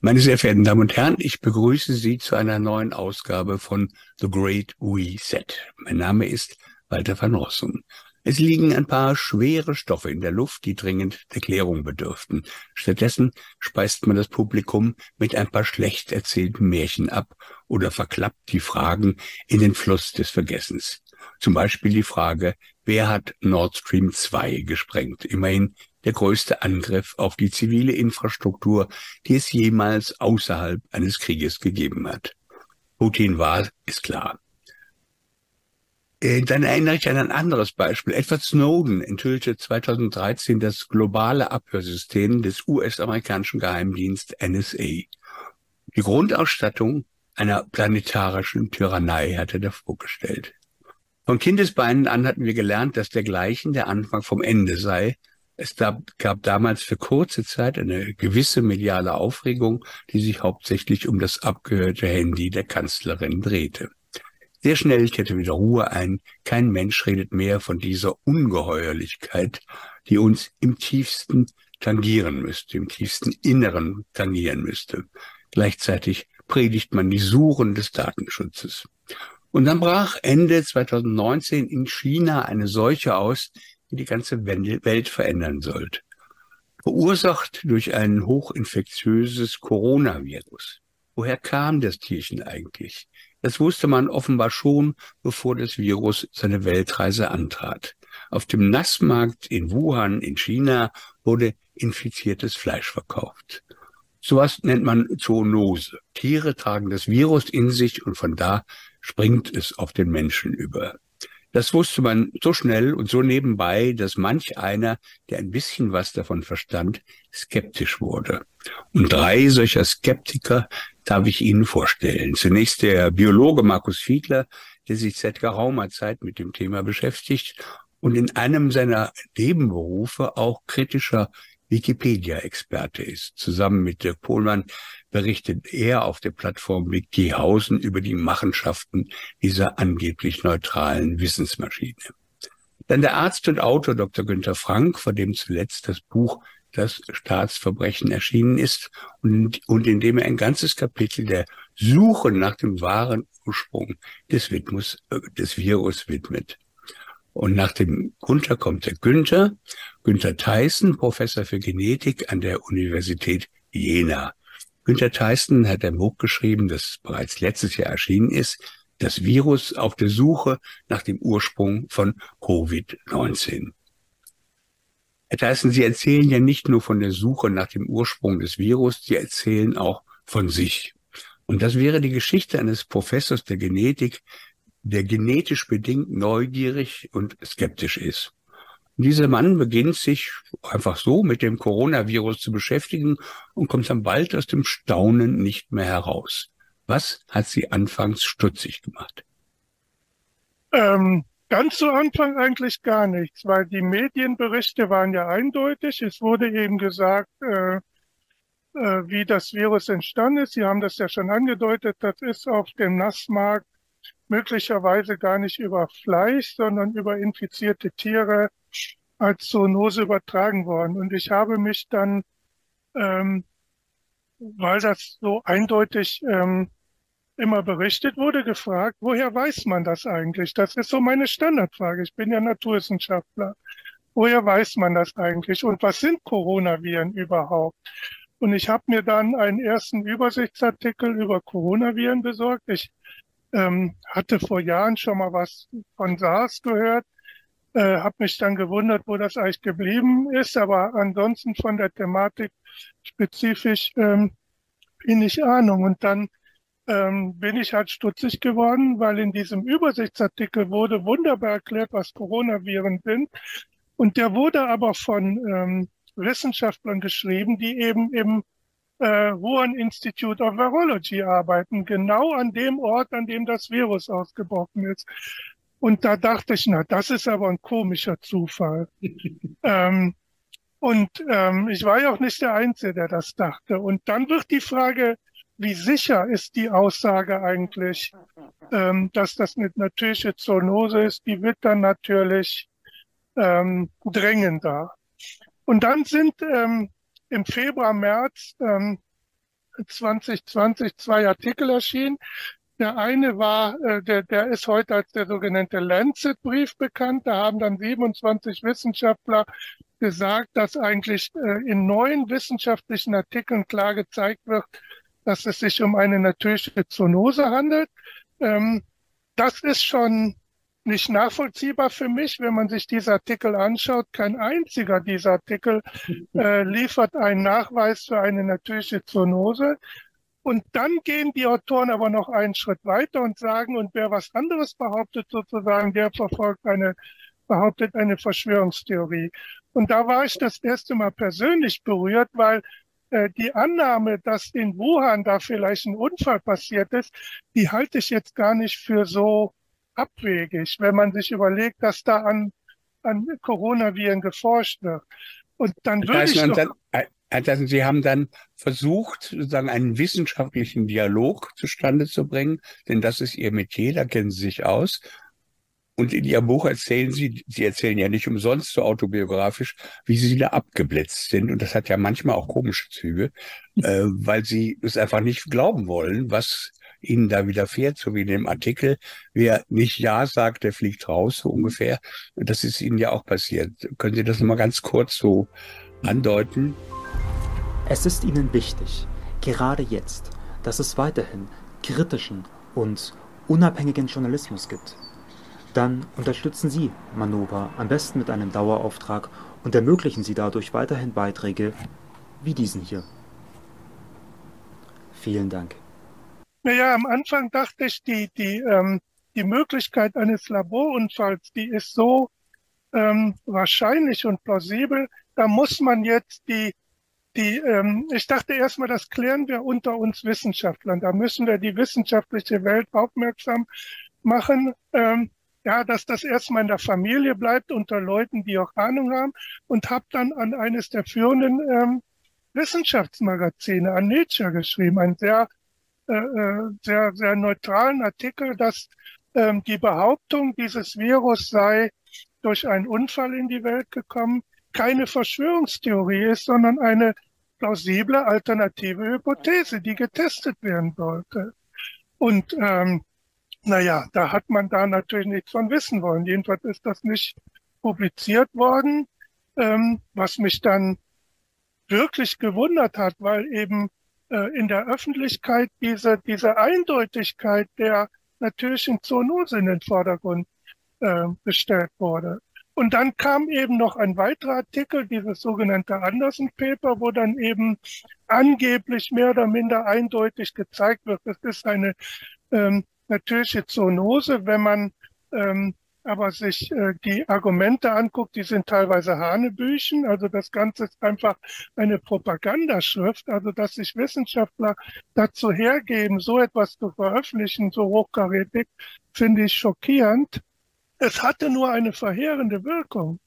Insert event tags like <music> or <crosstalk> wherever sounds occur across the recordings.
Meine sehr verehrten Damen und Herren, ich begrüße Sie zu einer neuen Ausgabe von The Great Reset. Mein Name ist Walter van Rossum. Es liegen ein paar schwere Stoffe in der Luft, die dringend Erklärung bedürften. Stattdessen speist man das Publikum mit ein paar schlecht erzählten Märchen ab oder verklappt die Fragen in den Fluss des Vergessens. Zum Beispiel die Frage, wer hat Nord Stream 2 gesprengt? Immerhin der größte Angriff auf die zivile Infrastruktur, die es jemals außerhalb eines Krieges gegeben hat. Putin war, ist klar. Äh, dann erinnere ich an ein anderes Beispiel. Edward Snowden enthüllte 2013 das globale Abhörsystem des US-amerikanischen Geheimdienst NSA. Die Grundausstattung einer planetarischen Tyrannei hatte er vorgestellt. Von Kindesbeinen an hatten wir gelernt, dass dergleichen der Anfang vom Ende sei. Es gab damals für kurze Zeit eine gewisse mediale Aufregung, die sich hauptsächlich um das abgehörte Handy der Kanzlerin drehte. Sehr schnell kehrte wieder Ruhe ein. Kein Mensch redet mehr von dieser Ungeheuerlichkeit, die uns im tiefsten tangieren müsste, im tiefsten Inneren tangieren müsste. Gleichzeitig predigt man die Suren des Datenschutzes. Und dann brach Ende 2019 in China eine Seuche aus, die ganze Welt verändern sollte. Verursacht durch ein hochinfektiöses Coronavirus. Woher kam das Tierchen eigentlich? Das wusste man offenbar schon, bevor das Virus seine Weltreise antrat. Auf dem Nassmarkt in Wuhan in China wurde infiziertes Fleisch verkauft. Sowas nennt man Zoonose. Tiere tragen das Virus in sich und von da springt es auf den Menschen über. Das wusste man so schnell und so nebenbei, dass manch einer, der ein bisschen was davon verstand, skeptisch wurde. Und drei solcher Skeptiker darf ich Ihnen vorstellen. Zunächst der Biologe Markus Fiedler, der sich seit geraumer Zeit mit dem Thema beschäftigt und in einem seiner Nebenberufe auch kritischer Wikipedia-Experte ist. Zusammen mit Dirk Pohlmann berichtet er auf der Plattform Wikihausen über die Machenschaften dieser angeblich neutralen Wissensmaschine. Dann der Arzt und Autor Dr. Günther Frank, vor dem zuletzt das Buch Das Staatsverbrechen erschienen ist und, und in dem er ein ganzes Kapitel der Suche nach dem wahren Ursprung des, Widmus, äh, des Virus widmet. Und nach dem Gunther kommt der Günther, Günther Theissen, Professor für Genetik an der Universität Jena. Günther Theissen hat ein Buch geschrieben, das bereits letztes Jahr erschienen ist, das Virus auf der Suche nach dem Ursprung von Covid-19. Herr Theissen, Sie erzählen ja nicht nur von der Suche nach dem Ursprung des Virus, Sie erzählen auch von sich. Und das wäre die Geschichte eines Professors der Genetik, der genetisch bedingt neugierig und skeptisch ist. Dieser Mann beginnt sich einfach so mit dem Coronavirus zu beschäftigen und kommt dann bald aus dem Staunen nicht mehr heraus. Was hat sie anfangs stutzig gemacht? Ähm, ganz zu Anfang eigentlich gar nichts, weil die Medienberichte waren ja eindeutig. Es wurde eben gesagt, äh, äh, wie das Virus entstanden ist. Sie haben das ja schon angedeutet. Das ist auf dem Nassmarkt möglicherweise gar nicht über Fleisch, sondern über infizierte Tiere als Zoonose übertragen worden. Und ich habe mich dann, ähm, weil das so eindeutig ähm, immer berichtet wurde, gefragt, woher weiß man das eigentlich? Das ist so meine Standardfrage. Ich bin ja Naturwissenschaftler. Woher weiß man das eigentlich? Und was sind Coronaviren überhaupt? Und ich habe mir dann einen ersten Übersichtsartikel über Coronaviren besorgt. Ich ähm, hatte vor Jahren schon mal was von SARS gehört, äh, habe mich dann gewundert, wo das eigentlich geblieben ist, aber ansonsten von der Thematik spezifisch ähm, wenig Ahnung. Und dann ähm, bin ich halt stutzig geworden, weil in diesem Übersichtsartikel wurde wunderbar erklärt, was Coronaviren sind. Und der wurde aber von ähm, Wissenschaftlern geschrieben, die eben im äh, Wuhan Institute of Virology arbeiten, genau an dem Ort, an dem das Virus ausgebrochen ist. Und da dachte ich, na, das ist aber ein komischer Zufall. <laughs> ähm, und ähm, ich war ja auch nicht der Einzige, der das dachte. Und dann wird die Frage, wie sicher ist die Aussage eigentlich, ähm, dass das eine natürliche Zoonose ist, die wird dann natürlich ähm, drängender. Und dann sind ähm, im Februar, März ähm, 2020 zwei Artikel erschienen. Der eine war, äh, der, der ist heute als der sogenannte Lancet-Brief bekannt. Da haben dann 27 Wissenschaftler gesagt, dass eigentlich äh, in neuen wissenschaftlichen Artikeln klar gezeigt wird, dass es sich um eine natürliche Zoonose handelt. Ähm, das ist schon nicht nachvollziehbar für mich, wenn man sich diese Artikel anschaut. Kein einziger dieser Artikel <laughs> äh, liefert einen Nachweis für eine natürliche Zoonose. Und dann gehen die Autoren aber noch einen Schritt weiter und sagen, und wer was anderes behauptet sozusagen, der verfolgt eine, behauptet eine Verschwörungstheorie. Und da war ich das erste Mal persönlich berührt, weil äh, die Annahme, dass in Wuhan da vielleicht ein Unfall passiert ist, die halte ich jetzt gar nicht für so abwegig, wenn man sich überlegt, dass da an, an Coronaviren geforscht wird. Und dann würde ich dann, also Sie haben dann versucht, sozusagen einen wissenschaftlichen Dialog zustande zu bringen, denn das ist Ihr Metier, da kennen Sie sich aus. Und in Ihrem Buch erzählen Sie, Sie erzählen ja nicht umsonst so autobiografisch, wie Sie da abgeblitzt sind. Und das hat ja manchmal auch komische Züge, äh, weil Sie es einfach nicht glauben wollen, was Ihnen da widerfährt, so wie in dem Artikel. Wer nicht Ja sagt, der fliegt raus, so ungefähr. Das ist Ihnen ja auch passiert. Können Sie das nochmal ganz kurz so andeuten? Es ist Ihnen wichtig, gerade jetzt, dass es weiterhin kritischen und unabhängigen Journalismus gibt. Dann unterstützen Sie Manova am besten mit einem Dauerauftrag und ermöglichen Sie dadurch weiterhin Beiträge wie diesen hier. Vielen Dank. Naja, am Anfang dachte ich, die, die, ähm, die Möglichkeit eines Laborunfalls, die ist so ähm, wahrscheinlich und plausibel, da muss man jetzt die die, ähm, ich dachte erstmal, das klären wir unter uns Wissenschaftlern. Da müssen wir die wissenschaftliche Welt aufmerksam machen, ähm, ja, dass das erstmal in der Familie bleibt unter Leuten, die auch Ahnung haben und habe dann an eines der führenden ähm, Wissenschaftsmagazine, an Nature geschrieben, einen sehr, äh, äh, sehr, sehr neutralen Artikel, dass ähm, die Behauptung, dieses Virus sei durch einen Unfall in die Welt gekommen, keine Verschwörungstheorie ist, sondern eine plausible alternative Hypothese, die getestet werden sollte. Und ähm, naja, da hat man da natürlich nichts von wissen wollen. Jedenfalls ist das nicht publiziert worden, ähm, was mich dann wirklich gewundert hat, weil eben äh, in der Öffentlichkeit diese, diese Eindeutigkeit der natürlichen Zoonose in den Vordergrund äh, gestellt wurde. Und dann kam eben noch ein weiterer Artikel, dieses sogenannte Anderson Paper, wo dann eben angeblich mehr oder minder eindeutig gezeigt wird, das ist eine ähm, natürliche Zoonose. Wenn man ähm, aber sich äh, die Argumente anguckt, die sind teilweise Hanebüchen. Also das Ganze ist einfach eine Propagandaschrift. Also dass sich Wissenschaftler dazu hergeben, so etwas zu veröffentlichen, so hochkarätig, finde ich schockierend. Es hatte nur eine verheerende Wirkung.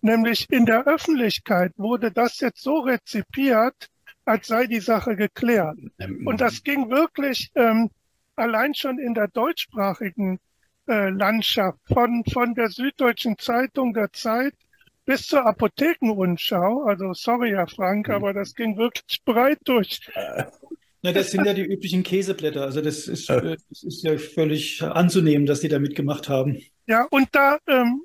Nämlich in der Öffentlichkeit wurde das jetzt so rezipiert, als sei die Sache geklärt. Und das ging wirklich ähm, allein schon in der deutschsprachigen äh, Landschaft von, von der Süddeutschen Zeitung der Zeit bis zur Apothekenrundschau. Also sorry, Herr Frank, mhm. aber das ging wirklich breit durch. Na, das sind ja die üblichen Käseblätter. Also das ist, äh, das ist ja völlig anzunehmen, dass die da mitgemacht haben. Ja, und da, ähm,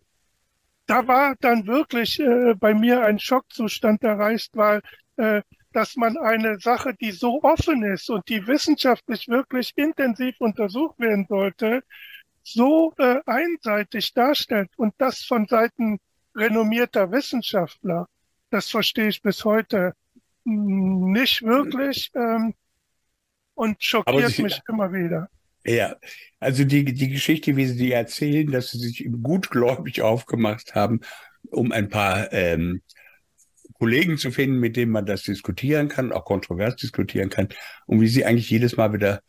da war dann wirklich äh, bei mir ein Schockzustand erreicht, weil äh, dass man eine Sache, die so offen ist und die wissenschaftlich wirklich intensiv untersucht werden sollte, so äh, einseitig darstellt und das von Seiten renommierter Wissenschaftler, das verstehe ich bis heute nicht wirklich ähm, und schockiert mich immer wieder. Ja, also die, die Geschichte, wie Sie die erzählen, dass Sie sich gutgläubig aufgemacht haben, um ein paar ähm, Kollegen zu finden, mit denen man das diskutieren kann, auch kontrovers diskutieren kann, und wie Sie eigentlich jedes Mal wieder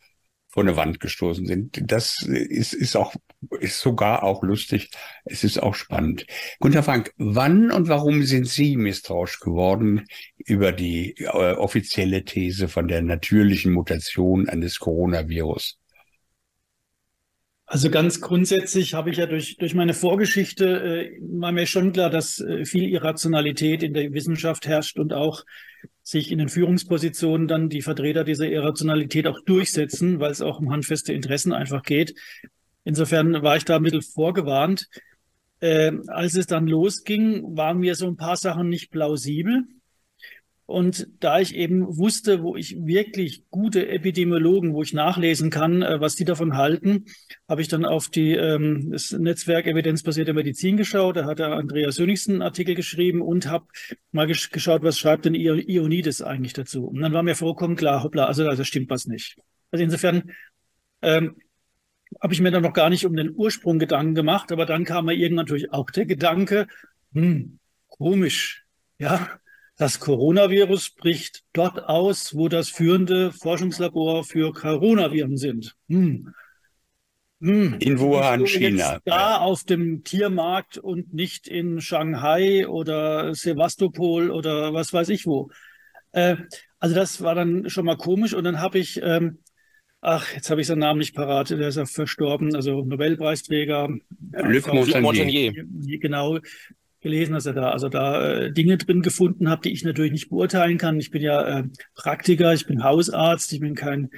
vor eine Wand gestoßen sind. Das ist, ist auch, ist sogar auch lustig. Es ist auch spannend. Gunter Frank, wann und warum sind Sie misstrauisch geworden über die äh, offizielle These von der natürlichen Mutation eines Coronavirus? Also ganz grundsätzlich habe ich ja durch, durch meine Vorgeschichte, äh, war mir schon klar, dass äh, viel Irrationalität in der Wissenschaft herrscht und auch sich in den Führungspositionen dann die Vertreter dieser Irrationalität auch durchsetzen, weil es auch um handfeste Interessen einfach geht. Insofern war ich da ein bisschen vorgewarnt. Äh, als es dann losging, waren mir so ein paar Sachen nicht plausibel. Und da ich eben wusste, wo ich wirklich gute Epidemiologen, wo ich nachlesen kann, äh, was die davon halten, habe ich dann auf die, ähm, das Netzwerk evidenzbasierte Medizin geschaut. Da hat der Andreas Sönigsen einen Artikel geschrieben und habe mal gesch geschaut, was schreibt denn Ionides eigentlich dazu. Und dann war mir vollkommen klar, hoppla, also da stimmt was nicht. Also insofern ähm, habe ich mir dann noch gar nicht um den Ursprung Gedanken gemacht, aber dann kam mir irgendwann natürlich auch der Gedanke, hm, komisch, ja, das Coronavirus bricht dort aus, wo das führende Forschungslabor für Coronaviren sind. Hm. Hm. In Wuhan, China. Da auf dem Tiermarkt und nicht in Shanghai oder Sevastopol oder was weiß ich wo. Äh, also das war dann schon mal komisch und dann habe ich, ähm, ach, jetzt habe ich seinen Namen nicht parat, der ist ja verstorben, also Nobelpreisträger. Luc Montagnier. Genau, gelesen, dass er da also da äh, Dinge drin gefunden hat, die ich natürlich nicht beurteilen kann. Ich bin ja äh, Praktiker, ich bin Hausarzt, ich bin kein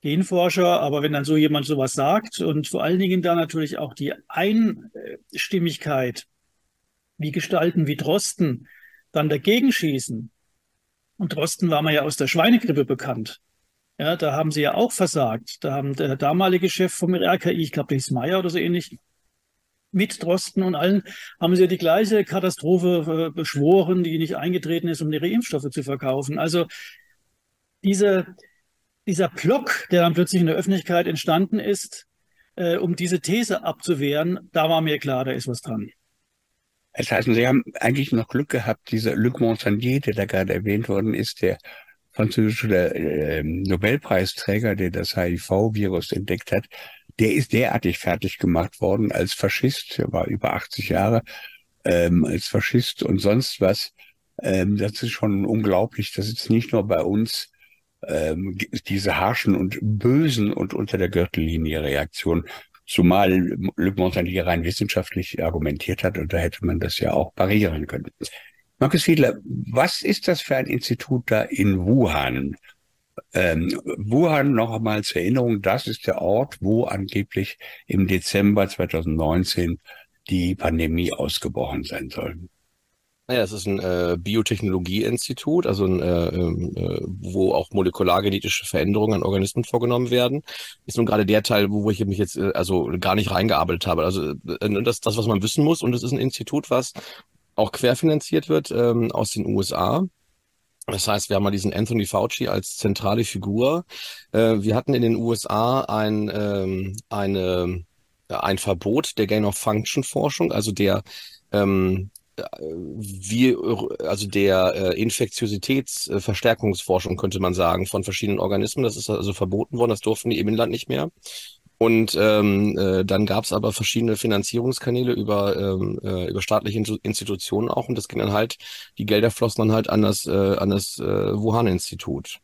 Genforscher, aber wenn dann so jemand sowas sagt und vor allen Dingen da natürlich auch die Einstimmigkeit, wie Gestalten wie Drosten dann dagegen schießen. Und Drosten war man ja aus der Schweinegrippe bekannt. Ja, da haben sie ja auch versagt. Da haben der damalige Chef vom RKI, ich glaube, der hieß Meier oder so ähnlich, mit Drosten und allen haben sie ja die gleiche Katastrophe äh, beschworen, die nicht eingetreten ist, um ihre Impfstoffe zu verkaufen. Also diese, dieser Block, der dann plötzlich in der Öffentlichkeit entstanden ist, äh, um diese These abzuwehren, da war mir klar, da ist was dran. Das heißt, Sie haben eigentlich noch Glück gehabt, dieser Luc Montagnier, der da gerade erwähnt worden ist, der französische äh, Nobelpreisträger, der das HIV-Virus entdeckt hat, der ist derartig fertig gemacht worden als Faschist, er war über 80 Jahre, ähm, als Faschist und sonst was. Ähm, das ist schon unglaublich, dass es nicht nur bei uns ähm, diese harschen und bösen und unter der Gürtellinie Reaktion, zumal Luc Montagnier rein wissenschaftlich argumentiert hat und da hätte man das ja auch parieren können. Markus Fiedler, was ist das für ein Institut da in Wuhan? Ähm, Wuhan einmal zur Erinnerung, das ist der Ort, wo angeblich im Dezember 2019 die Pandemie ausgebrochen sein soll. Naja, es ist ein äh, Biotechnologieinstitut, also ein, äh, ähm, äh, wo auch molekulargenetische Veränderungen an Organismen vorgenommen werden. Ist nun gerade der Teil, wo, wo ich mich jetzt äh, also gar nicht reingearbeitet habe. Also äh, das, das, was man wissen muss. Und es ist ein Institut, was auch querfinanziert wird ähm, aus den USA. Das heißt, wir haben mal diesen Anthony Fauci als zentrale Figur. Äh, wir hatten in den USA ein, ähm, eine, ein Verbot der Gain-of-Function-Forschung, also der ähm, wie, also der äh, Infektiositätsverstärkungsforschung könnte man sagen von verschiedenen Organismen. Das ist also verboten worden, das durften die im Inland nicht mehr. Und ähm, äh, dann gab es aber verschiedene Finanzierungskanäle über, ähm, äh, über staatliche Institutionen auch. Und das ging dann halt, die Gelder flossen dann halt an das, äh, an das äh, Wuhan-Institut.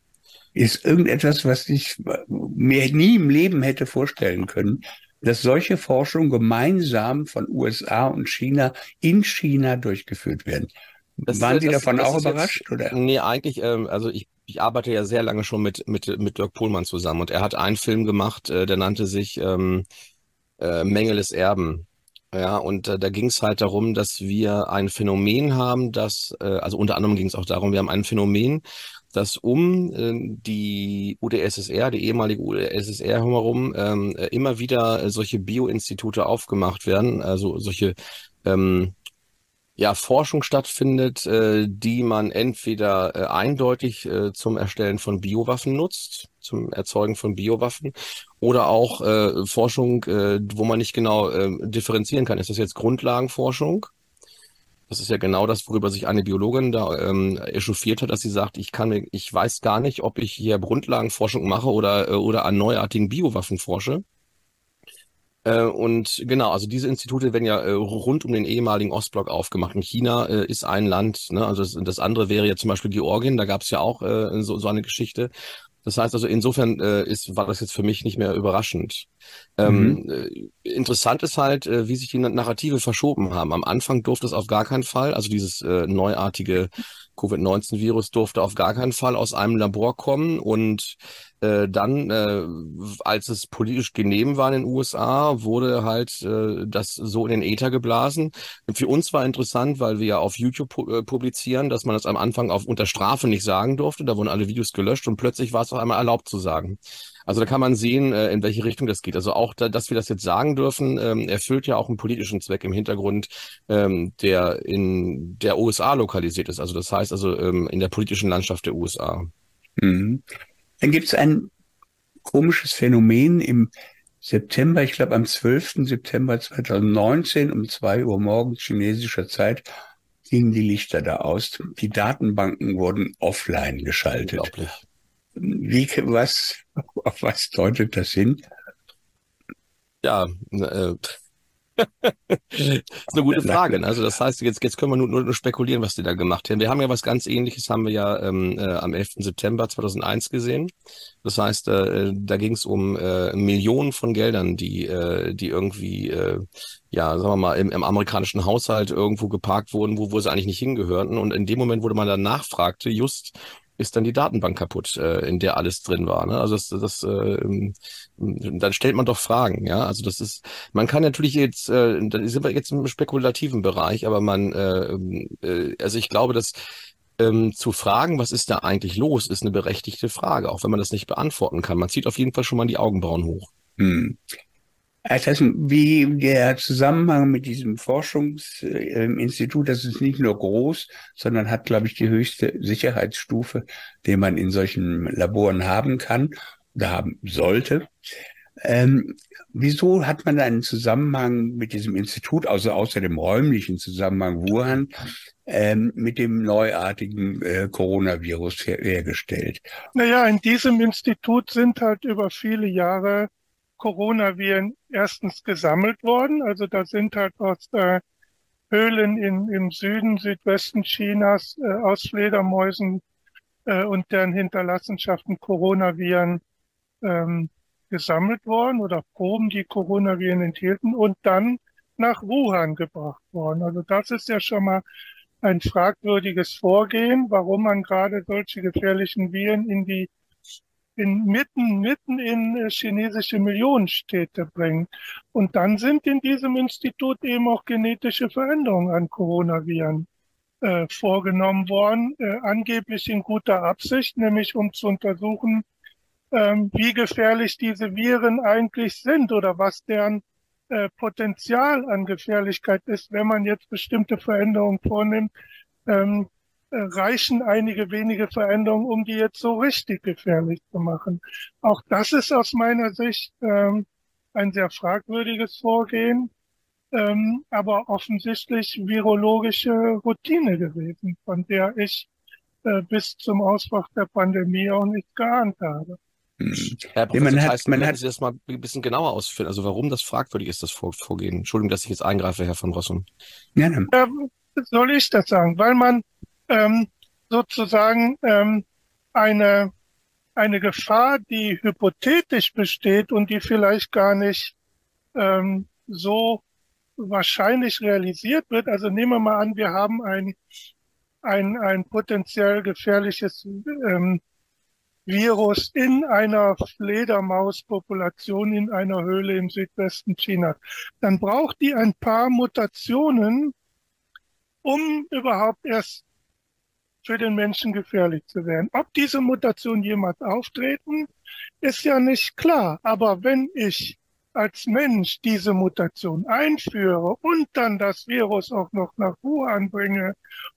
Ist irgendetwas, was ich mir nie im Leben hätte vorstellen können, dass solche Forschung gemeinsam von USA und China in China durchgeführt werden. Das, Waren Sie davon auch überrascht? Jetzt, oder? Nee, eigentlich, ähm, also ich ich arbeite ja sehr lange schon mit, mit, mit Dirk Pohlmann zusammen und er hat einen Film gemacht, äh, der nannte sich ähm, äh, Mängeles Erben. Ja, und äh, da ging es halt darum, dass wir ein Phänomen haben, das, äh, also unter anderem ging es auch darum, wir haben ein Phänomen, dass um äh, die UdSSR, die ehemalige UdSSR herum, ähm, äh, immer wieder solche Bioinstitute aufgemacht werden, also solche ähm, ja, Forschung stattfindet, äh, die man entweder äh, eindeutig äh, zum Erstellen von Biowaffen nutzt, zum Erzeugen von Biowaffen, oder auch äh, Forschung, äh, wo man nicht genau äh, differenzieren kann. Ist das jetzt Grundlagenforschung? Das ist ja genau das, worüber sich eine Biologin da ähm, echauffiert hat, dass sie sagt, ich kann, ich weiß gar nicht, ob ich hier Grundlagenforschung mache oder, äh, oder an neuartigen Biowaffen forsche. Äh, und genau, also diese Institute werden ja äh, rund um den ehemaligen Ostblock aufgemacht. Und China äh, ist ein Land, ne? also das, das andere wäre ja zum Beispiel Georgien, da gab es ja auch so, so eine Geschichte. Das heißt also, insofern äh, ist, war das jetzt für mich nicht mehr überraschend. Ähm, mhm. äh, interessant ist halt, äh, wie sich die Narrative verschoben haben. Am Anfang durfte es auf gar keinen Fall, also dieses neuartige Covid-19-Virus durfte auf gar keinen Fall aus einem Labor kommen und äh, dann, äh, als es politisch genehm war in den USA, wurde halt äh, das so in den Äther geblasen. Für uns war interessant, weil wir ja auf YouTube pu äh, publizieren, dass man das am Anfang auf unter Strafe nicht sagen durfte. Da wurden alle Videos gelöscht und plötzlich war es auf einmal erlaubt zu sagen. Also da kann man sehen, äh, in welche Richtung das geht. Also auch, da, dass wir das jetzt sagen dürfen, ähm, erfüllt ja auch einen politischen Zweck im Hintergrund, ähm, der in der USA lokalisiert ist. Also das heißt also ähm, in der politischen Landschaft der USA. Mhm. Dann gibt es ein komisches Phänomen im September, ich glaube am 12. September 2019 um zwei Uhr morgens chinesischer Zeit gingen die Lichter da aus. Die Datenbanken wurden offline geschaltet. Wie, was, <laughs> auf was deutet das hin? Ja, äh, das ist eine gute Frage. Ne? Also das heißt, jetzt, jetzt können wir nur, nur spekulieren, was die da gemacht haben. Wir haben ja was ganz ähnliches, haben wir ja ähm, äh, am 11. September 2001 gesehen. Das heißt, äh, da ging es um äh, Millionen von Geldern, die, äh, die irgendwie, äh, ja, sagen wir mal, im, im amerikanischen Haushalt irgendwo geparkt wurden, wo, wo sie eigentlich nicht hingehörten. Und in dem Moment, wo man dann nachfragte, just ist dann die Datenbank kaputt, äh, in der alles drin war. Ne? Also das, das äh, dann stellt man doch Fragen, ja. Also das ist, man kann natürlich jetzt, äh, da sind wir jetzt im spekulativen Bereich, aber man, äh, äh, also ich glaube, dass ähm, zu fragen, was ist da eigentlich los, ist eine berechtigte Frage, auch wenn man das nicht beantworten kann. Man zieht auf jeden Fall schon mal die Augenbrauen hoch. Hm. Das heißt, wie der Zusammenhang mit diesem Forschungsinstitut, das ist nicht nur groß, sondern hat, glaube ich, die höchste Sicherheitsstufe, die man in solchen Laboren haben kann haben sollte. Ähm, wieso hat man einen Zusammenhang mit diesem Institut, also außer dem räumlichen Zusammenhang Wuhan, ähm, mit dem neuartigen äh, Coronavirus her hergestellt? Naja, in diesem Institut sind halt über viele Jahre Coronaviren erstens gesammelt worden. Also da sind halt aus äh, Höhlen in, im Süden, Südwesten Chinas äh, aus Fledermäusen äh, und deren Hinterlassenschaften Coronaviren ähm, gesammelt worden oder Proben, die Coronaviren enthielten und dann nach Wuhan gebracht worden. Also das ist ja schon mal ein fragwürdiges Vorgehen, warum man gerade solche gefährlichen Viren in die in mitten, mitten in äh, chinesische Millionenstädte bringen. Und dann sind in diesem Institut eben auch genetische Veränderungen an Coronaviren äh, vorgenommen worden, äh, angeblich in guter Absicht, nämlich um zu untersuchen, ähm, wie gefährlich diese Viren eigentlich sind oder was deren äh, Potenzial an Gefährlichkeit ist, wenn man jetzt bestimmte Veränderungen vornimmt, ähm, äh, reichen einige wenige Veränderungen, um die jetzt so richtig gefährlich zu machen. Auch das ist aus meiner Sicht ähm, ein sehr fragwürdiges Vorgehen, ähm, aber offensichtlich virologische Routine gewesen, von der ich äh, bis zum Ausbruch der Pandemie auch nicht geahnt habe. Hm. Herr Professor man hat, man hat Sie das mal ein bisschen genauer ausführen. Also warum das fragwürdig ist, das Vorgehen. Entschuldigung, dass ich jetzt eingreife, Herr von Rossum. Ja, äh, soll ich das sagen? Weil man ähm, sozusagen ähm, eine, eine Gefahr, die hypothetisch besteht und die vielleicht gar nicht ähm, so wahrscheinlich realisiert wird. Also nehmen wir mal an, wir haben ein, ein, ein potenziell gefährliches ähm, Virus in einer Fledermauspopulation in einer Höhle im Südwesten Chinas. Dann braucht die ein paar Mutationen, um überhaupt erst für den Menschen gefährlich zu werden. Ob diese Mutationen jemals auftreten, ist ja nicht klar. Aber wenn ich als Mensch diese Mutation einführe und dann das Virus auch noch nach Wuhan bringe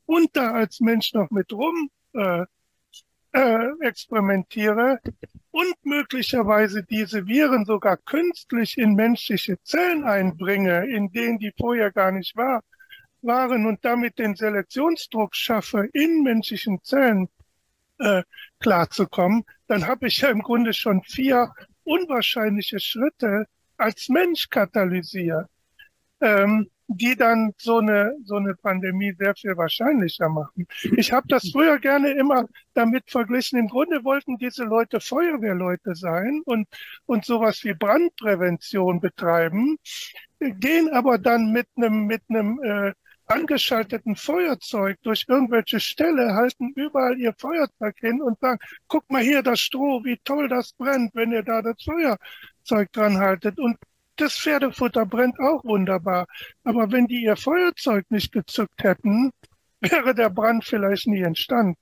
und da als Mensch noch mit rum äh, äh, experimentiere und möglicherweise diese Viren sogar künstlich in menschliche Zellen einbringe, in denen die vorher gar nicht war, waren und damit den Selektionsdruck schaffe, in menschlichen Zellen äh, klarzukommen, dann habe ich ja im Grunde schon vier unwahrscheinliche Schritte als Mensch katalysiert. Ähm, die dann so eine so eine Pandemie sehr viel wahrscheinlicher machen. Ich habe das früher gerne immer damit verglichen. Im Grunde wollten diese Leute Feuerwehrleute sein und und sowas wie Brandprävention betreiben, gehen aber dann mit einem mit einem äh, angeschalteten Feuerzeug durch irgendwelche Ställe, halten überall ihr Feuerzeug hin und sagen, guck mal hier das Stroh, wie toll das brennt, wenn ihr da das Feuerzeug dran haltet. Und das Pferdefutter brennt auch wunderbar. Aber wenn die ihr Feuerzeug nicht gezückt hätten, <laughs> wäre der Brand vielleicht nie entstanden.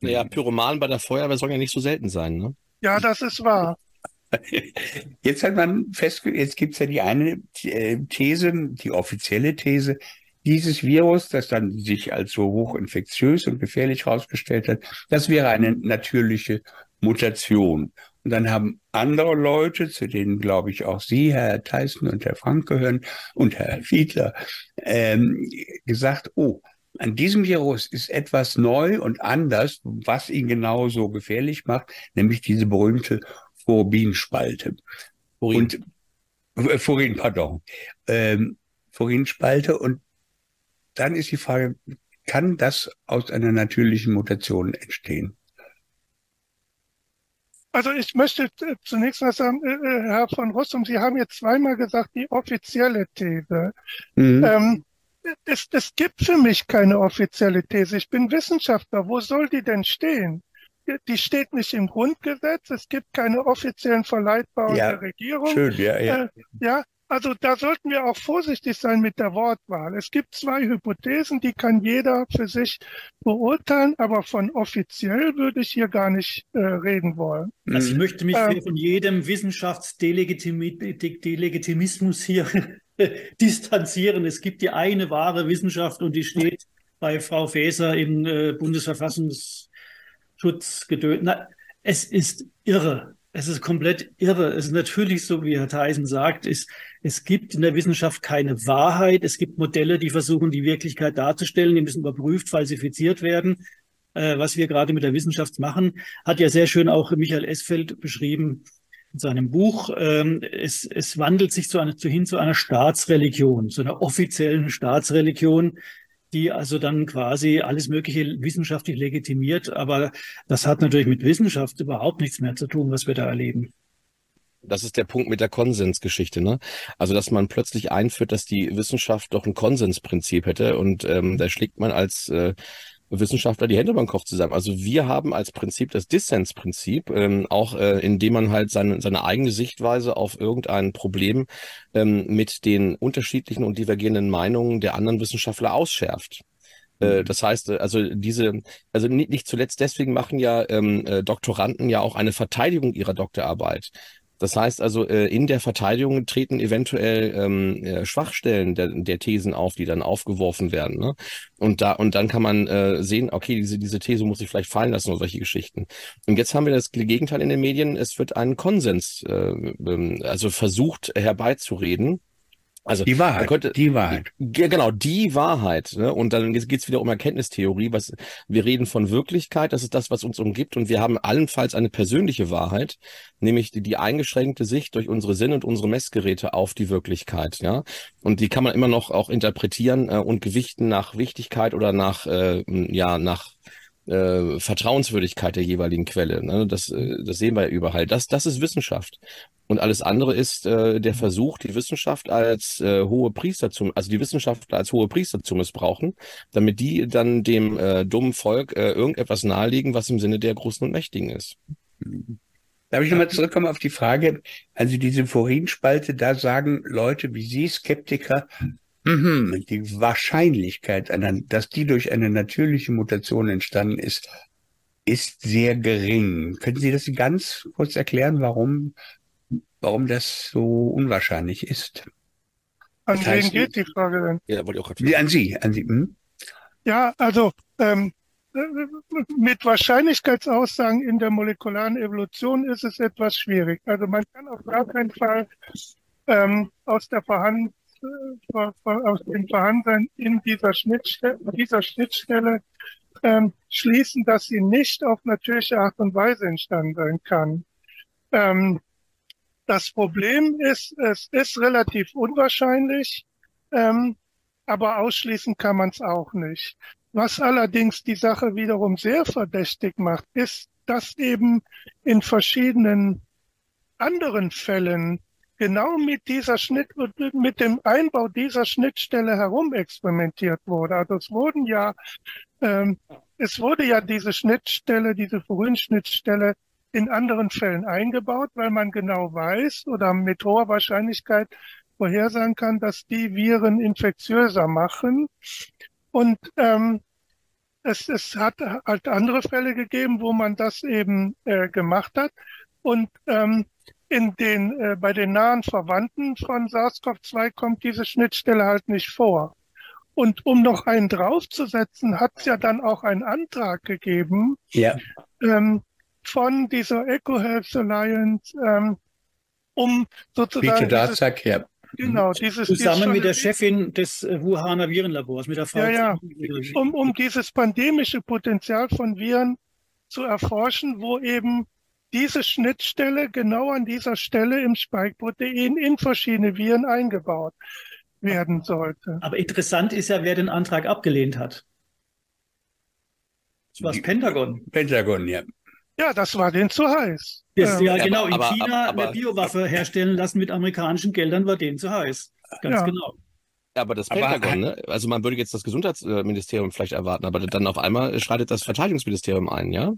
Naja, Pyromanen bei der Feuerwehr sollen ja nicht so selten sein, ne? Ja, das ist wahr. <laughs> Jetzt hat man festgestellt, jetzt gibt es ja die eine äh, These, die offizielle These, dieses Virus, das dann sich als so hochinfektiös und gefährlich herausgestellt hat, das wäre eine natürliche Mutation. Und dann haben andere Leute, zu denen glaube ich auch Sie, Herr Theissen und Herr Frank gehören und Herr Fiedler, ähm, gesagt, oh, an diesem Virus ist etwas neu und anders, was ihn genauso gefährlich macht, nämlich diese berühmte Forbin-Spalte. Und äh, Forin, pardon. Ähm, Forin-Spalte und dann ist die Frage, kann das aus einer natürlichen Mutation entstehen? Also ich möchte zunächst mal sagen, äh, äh, Herr von Rossum, Sie haben jetzt zweimal gesagt, die offizielle These. Mhm. Ähm, es, es gibt für mich keine offizielle These. Ich bin Wissenschaftler. Wo soll die denn stehen? Die steht nicht im Grundgesetz. Es gibt keine offiziellen Verleitbaren ja, der Regierung. Schön, ja, ja. Äh, ja, also da sollten wir auch vorsichtig sein mit der Wortwahl. Es gibt zwei Hypothesen, die kann jeder für sich beurteilen, aber von offiziell würde ich hier gar nicht äh, reden wollen. Also ich möchte mich ähm, von jedem Wissenschaftsdelegitimismus hier <laughs> distanzieren. Es gibt die eine wahre Wissenschaft und die steht bei Frau Faeser im äh, Bundesverfassungsschutz. Es ist irre. Es ist komplett irre. Es ist natürlich so, wie Herr Theisen sagt, es, es gibt in der Wissenschaft keine Wahrheit. Es gibt Modelle, die versuchen, die Wirklichkeit darzustellen. Die müssen überprüft, falsifiziert werden. Äh, was wir gerade mit der Wissenschaft machen, hat ja sehr schön auch Michael Esfeld beschrieben in seinem Buch. Ähm, es, es wandelt sich zu einer, zu hin zu einer Staatsreligion, zu einer offiziellen Staatsreligion, die also dann quasi alles Mögliche wissenschaftlich legitimiert. Aber das hat natürlich mit Wissenschaft überhaupt nichts mehr zu tun, was wir da erleben. Das ist der Punkt mit der Konsensgeschichte, ne? Also, dass man plötzlich einführt, dass die Wissenschaft doch ein Konsensprinzip hätte und ähm, da schlägt man als äh, Wissenschaftler die Hände beim Kopf zusammen. Also wir haben als Prinzip das Dissensprinzip, ähm, auch äh, indem man halt seine, seine eigene Sichtweise auf irgendein Problem ähm, mit den unterschiedlichen und divergierenden Meinungen der anderen Wissenschaftler ausschärft. Äh, mhm. Das heißt, äh, also diese, also nicht, nicht zuletzt deswegen machen ja ähm, äh, Doktoranden ja auch eine Verteidigung ihrer Doktorarbeit. Das heißt also, äh, in der Verteidigung treten eventuell ähm, äh, Schwachstellen der, der Thesen auf, die dann aufgeworfen werden. Ne? Und da und dann kann man äh, sehen, okay, diese diese These muss ich vielleicht fallen lassen oder solche Geschichten. Und jetzt haben wir das Gegenteil in den Medien. Es wird ein Konsens, äh, ähm, also versucht herbeizureden also die Wahrheit. Könnte, die Wahrheit. Ja, genau, die Wahrheit. Ne? Und dann geht es wieder um Erkenntnistheorie. Was wir reden von Wirklichkeit, das ist das, was uns umgibt, und wir haben allenfalls eine persönliche Wahrheit, nämlich die, die eingeschränkte Sicht durch unsere Sinne und unsere Messgeräte auf die Wirklichkeit. Ja, und die kann man immer noch auch interpretieren äh, und gewichten nach Wichtigkeit oder nach äh, ja nach äh, Vertrauenswürdigkeit der jeweiligen Quelle. Ne? Das, äh, das sehen wir überall. Das, das ist Wissenschaft. Und alles andere ist äh, der Versuch, die Wissenschaft als äh, hohe Priester zu, also die Wissenschaftler als hohe Priester zu missbrauchen, damit die dann dem äh, dummen Volk äh, irgendetwas nahelegen, was im Sinne der Großen und Mächtigen ist. Darf ich nochmal zurückkommen auf die Frage, also diese Forinspalte, da sagen Leute wie Sie, Skeptiker, Mhm, die Wahrscheinlichkeit, dass die durch eine natürliche Mutation entstanden ist, ist sehr gering. Können Sie das ganz kurz erklären, warum, warum das so unwahrscheinlich ist? An das heißt, wen geht die Frage denn? Ja, wollte ich auch gerade An Sie, an Sie. Hm? Ja, also ähm, mit Wahrscheinlichkeitsaussagen in der molekularen Evolution ist es etwas schwierig. Also man kann auf gar keinen Fall ähm, aus der Vorhanden aus dem Vorhandensein in dieser Schnittstelle, dieser Schnittstelle ähm, schließen, dass sie nicht auf natürliche Art und Weise entstanden sein kann. Ähm, das Problem ist, es ist relativ unwahrscheinlich, ähm, aber ausschließen kann man es auch nicht. Was allerdings die Sache wiederum sehr verdächtig macht, ist, dass eben in verschiedenen anderen Fällen genau mit dieser Schnitt, mit dem Einbau dieser Schnittstelle herumexperimentiert wurde. Also es wurden ja, ähm, es wurde ja diese Schnittstelle, diese Furin-Schnittstelle in anderen Fällen eingebaut, weil man genau weiß oder mit hoher Wahrscheinlichkeit vorhersagen kann, dass die Viren infektiöser machen. Und ähm, es, es hat halt andere Fälle gegeben, wo man das eben äh, gemacht hat. Und ähm, in den, äh, bei den nahen Verwandten von SARS-CoV-2 kommt diese Schnittstelle halt nicht vor. Und um noch einen draufzusetzen, hat es ja dann auch einen Antrag gegeben Ja. ähm, von dieser EcoHealth Alliance, ähm, um sozusagen dieses, Darzak, ja. genau, dieses Zusammen dieses mit der Chefin des äh, Wuhaner Virenlabors, mit der Frau. Ja, ja. um, um dieses pandemische Potenzial von Viren zu erforschen, wo eben diese Schnittstelle genau an dieser Stelle im Spike-Protein in verschiedene Viren eingebaut werden sollte. Aber interessant ist ja, wer den Antrag abgelehnt hat. Das war das Pentagon. Pentagon, ja. Ja, das war denen zu heiß. Das, ja, aber- genau. In aber- China aber- eine Biowaffe herstellen lassen mit amerikanischen Geldern war denen zu heiß. Ganz Ja. genau. Aber das Aber- Pentagon, ne? Also man würde jetzt das Gesundheitsministerium vielleicht erwarten, aber dann auf einmal schreitet das Verteidigungsministerium ein, ja?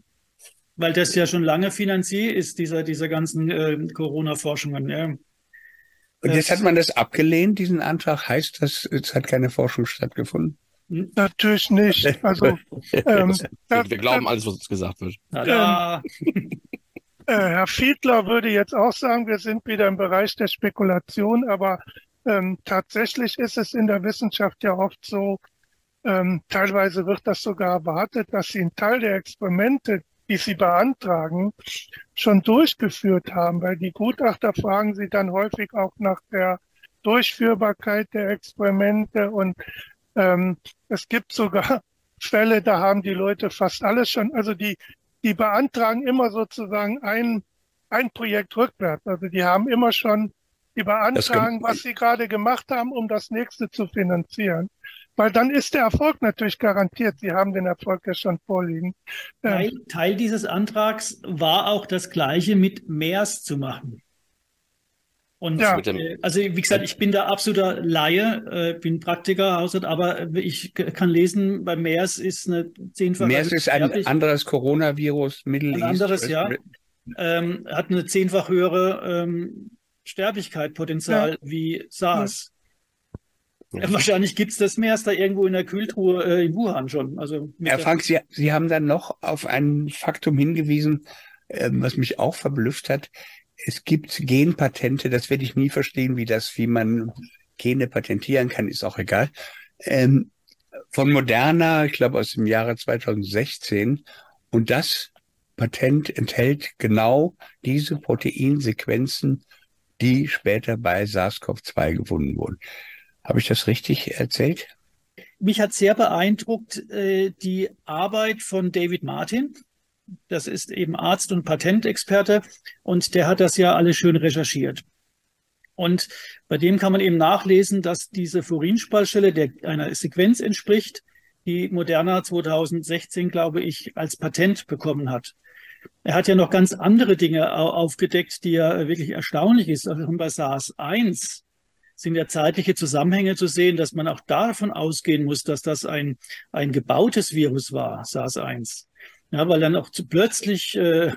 Weil das ja schon lange Finanzier ist, dieser, dieser ganzen äh, Corona-Forschungen. Ja. Und jetzt hat man das abgelehnt, diesen Antrag. Heißt das, es hat keine Forschung stattgefunden? Natürlich nicht. Also <laughs> ähm, Wir, wir glauben alles, was uns gesagt wird. Da, <laughs> Äh, Herr Fiedler würde jetzt auch sagen, wir sind wieder im Bereich der Spekulation, aber ähm, tatsächlich ist es in der Wissenschaft ja oft so, ähm, teilweise wird das sogar erwartet, dass sie einen Teil der Experimente, die sie beantragen, schon durchgeführt haben, weil die Gutachter fragen sie dann häufig auch nach der Durchführbarkeit der Experimente und ähm, es gibt sogar <laughs> Fälle, da haben die Leute fast alles schon, also die die beantragen immer sozusagen ein, ein Projekt rückwärts. Also die haben immer schon, die beantragen, was sie gerade gemacht haben, um das nächste zu finanzieren. Weil dann ist der Erfolg natürlich garantiert. Sie haben den Erfolg ja schon vorliegen. Ähm, Teil, Teil dieses Antrags war auch das Gleiche mit MERS zu machen. Und Ja. Äh, also wie gesagt, ich bin da absoluter Laie, äh, bin Praktiker, aber ich kann lesen, bei MERS ist eine zehnfache MERS ist ein anderes Coronavirus, Middle Ein East. anderes, ja. ähm, hat eine zehnfach höhere ähm, Sterblichkeitpotenzial wie SARS. Ja. Wahrscheinlich gibt's das MERS da irgendwo in der Kühltruhe äh, in Wuhan schon. Also Herr Frank, Sie, Sie haben dann noch auf ein Faktum hingewiesen, ähm, was mich auch verblüfft hat. Es gibt Genpatente, das werde ich nie verstehen, wie das, wie man Gene patentieren kann, ist auch egal. Ähm, von Moderna, ich glaube aus dem Jahre 2016. Und das Patent enthält genau diese Proteinsequenzen, die später bei SARS-CoV-2 gefunden wurden. Habe ich das richtig erzählt? Mich hat sehr beeindruckt äh, die Arbeit von David Martin. Das ist eben Arzt und Patentexperte und der hat das ja alles schön recherchiert. Und bei dem kann man eben nachlesen, dass diese Furinspaltstelle der einer Sequenz entspricht, die Moderna 2016, glaube ich, als Patent bekommen hat. Er hat ja noch ganz andere Dinge au- aufgedeckt, die ja wirklich erstaunlich ist. Also bei SARS-1 sind ja zeitliche Zusammenhänge zu sehen, dass man auch davon ausgehen muss, dass das ein, ein gebautes Virus war, SARS-1. Ja, weil dann auch zu, plötzlich äh,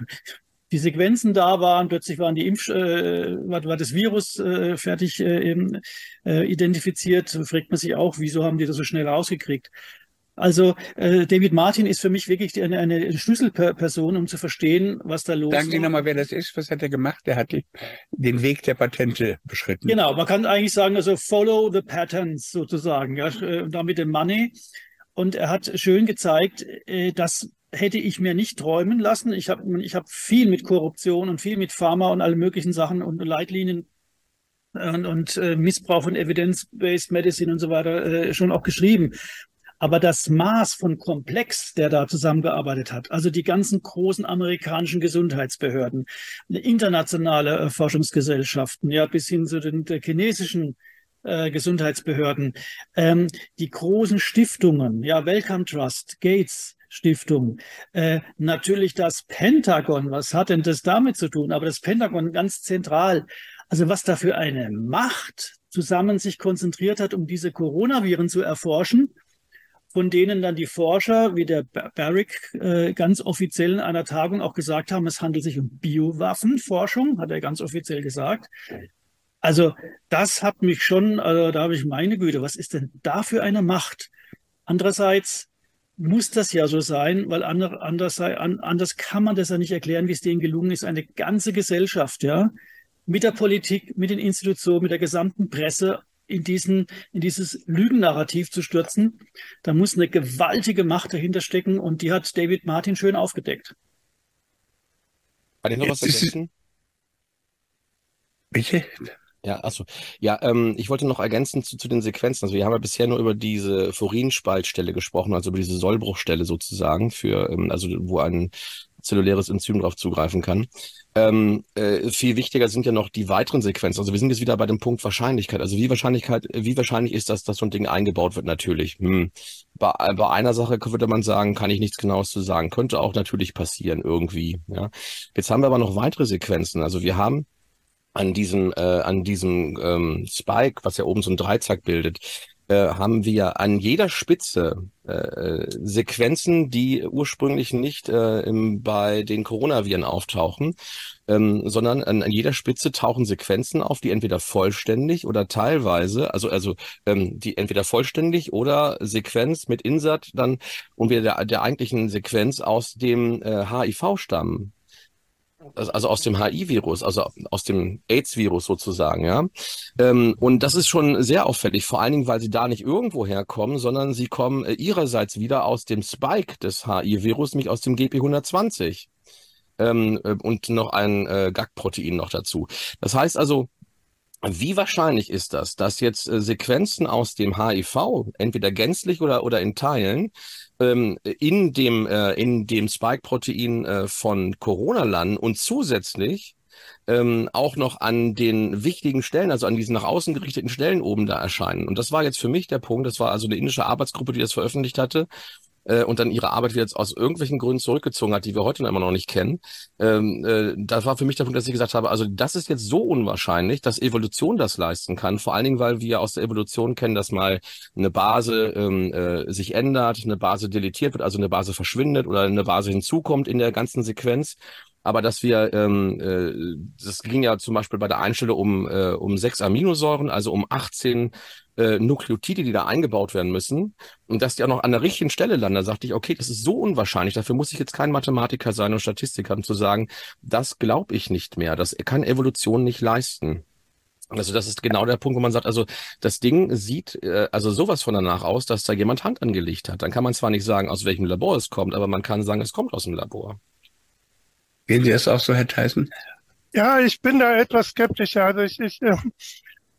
die Sequenzen da waren, plötzlich waren die Impf, äh, war, war das Virus äh, fertig äh, eben, äh, identifiziert. Fragt man sich auch, wieso haben die das so schnell rausgekriegt? Also äh, David Martin ist für mich wirklich eine, eine Schlüsselperson, um zu verstehen, was da los Sagen Sie nochmal, wer das ist. Was hat er gemacht? Er hat die, den Weg der Patente beschritten. Genau, man kann eigentlich sagen, also follow the patterns sozusagen, ja, äh, damit den Money. Und er hat schön gezeigt, äh, das hätte ich mir nicht träumen lassen. Ich habe ich hab viel mit Korruption und viel mit Pharma und alle möglichen Sachen und Leitlinien und, und äh, Missbrauch von Evidence-Based Medicine und so weiter äh, schon auch geschrieben. Aber das Maß von Komplex, der da zusammengearbeitet hat, also die ganzen großen amerikanischen Gesundheitsbehörden, internationale äh, Forschungsgesellschaften, ja, bis hin zu den chinesischen äh, Gesundheitsbehörden, ähm, die großen Stiftungen, ja, Wellcome Trust, Gates, Stiftung. Äh, natürlich das Pentagon. Was hat denn das damit zu tun? Aber das Pentagon ganz zentral. Also was da für eine Macht zusammen sich konzentriert hat, um diese Coronaviren zu erforschen, von denen dann die Forscher wie der Barrick äh, ganz offiziell in einer Tagung auch gesagt haben, es handelt sich um Biowaffenforschung, hat er ganz offiziell gesagt. Also das hat mich schon, also da habe ich meine Güte, was ist denn da für eine Macht? Andererseits muss das ja so sein, weil anders, anders, kann man das ja nicht erklären, wie es denen gelungen ist, eine ganze Gesellschaft, ja, mit der Politik, mit den Institutionen, mit der gesamten Presse in diesen, in dieses Lügennarrativ zu stürzen. Da muss eine gewaltige Macht dahinter stecken und die hat David Martin schön aufgedeckt. Kann ich noch was ergänzen? Bitte? Ja, achso. Ja, ähm, ich wollte noch ergänzen zu, zu den Sequenzen. Also wir haben ja bisher nur über diese Furinspaltstelle gesprochen, also über diese Sollbruchstelle sozusagen, für, ähm, also wo ein zelluläres Enzym drauf zugreifen kann. Ähm, äh, viel wichtiger sind ja noch die weiteren Sequenzen. Also wir sind jetzt wieder bei dem Punkt Wahrscheinlichkeit. Also wie Wahrscheinlichkeit, wie wahrscheinlich ist das, dass so ein Ding eingebaut wird? Natürlich. Hm. Bei, bei einer Sache würde man sagen, kann ich nichts Genaues zu sagen. Könnte auch natürlich passieren irgendwie. Ja. Jetzt haben wir aber noch weitere Sequenzen. Also wir haben an diesem, äh, an diesem ähm, Spike, was ja oben so ein Dreizack bildet, äh, haben wir an jeder Spitze äh, Sequenzen, die ursprünglich nicht äh, im, bei den Coronaviren auftauchen, ähm, sondern an, an jeder Spitze tauchen Sequenzen auf, die entweder vollständig oder teilweise, also also ähm, die entweder vollständig oder Sequenz mit Insert dann und wieder der, der eigentlichen Sequenz aus dem äh, HIV stammen also aus dem HIV-Virus, also aus dem AIDS-Virus sozusagen, ja. Ähm, und das ist schon sehr auffällig, vor allen Dingen, weil sie da nicht irgendwo herkommen, sondern sie kommen äh, ihrerseits wieder aus dem Spike des HIV-Virus, nämlich aus dem GP120. Ähm, äh, und noch ein äh, GAG-Protein noch dazu. Das heißt also, wie wahrscheinlich ist das, dass jetzt äh, Sequenzen aus dem HIV, entweder gänzlich oder, oder in Teilen, ähm, in dem, äh, in dem Spike-Protein äh, von Corona landen und zusätzlich ähm, auch noch an den wichtigen Stellen, also an diesen nach außen gerichteten Stellen oben da erscheinen. Und das war jetzt für mich der Punkt, das war also eine indische Arbeitsgruppe, die das veröffentlicht hatte äh, und dann ihre Arbeit wieder aus irgendwelchen Gründen zurückgezogen hat, die wir heute immer noch nicht kennen. Ähm, äh, das war für mich der Punkt, dass ich gesagt habe, also das ist jetzt so unwahrscheinlich, dass Evolution das leisten kann. Vor allen Dingen, weil wir aus der Evolution kennen, dass mal eine Base ähm, äh, sich ändert, eine Base deletiert wird, also eine Base verschwindet oder eine Base hinzukommt in der ganzen Sequenz aber dass wir, ähm, äh, das ging ja zum Beispiel bei der Einstelle um, äh, um sechs Aminosäuren, also um 18 äh, Nukleotide, die da eingebaut werden müssen und dass die auch noch an der richtigen Stelle landen. Da sagte ich, okay, das ist so unwahrscheinlich, dafür muss ich jetzt kein Mathematiker sein und Statistiker, um zu sagen, das glaube ich nicht mehr, das kann Evolution nicht leisten. Also das ist genau der Punkt, wo man sagt, also das Ding sieht äh, also sowas von danach aus, dass da jemand Hand angelegt hat. Dann kann man zwar nicht sagen, aus welchem Labor es kommt, aber man kann sagen, es kommt aus dem Labor. Sehen Sie das auch so, Herr Tyson? Ja, ich bin da etwas skeptischer. Also ich, ich äh,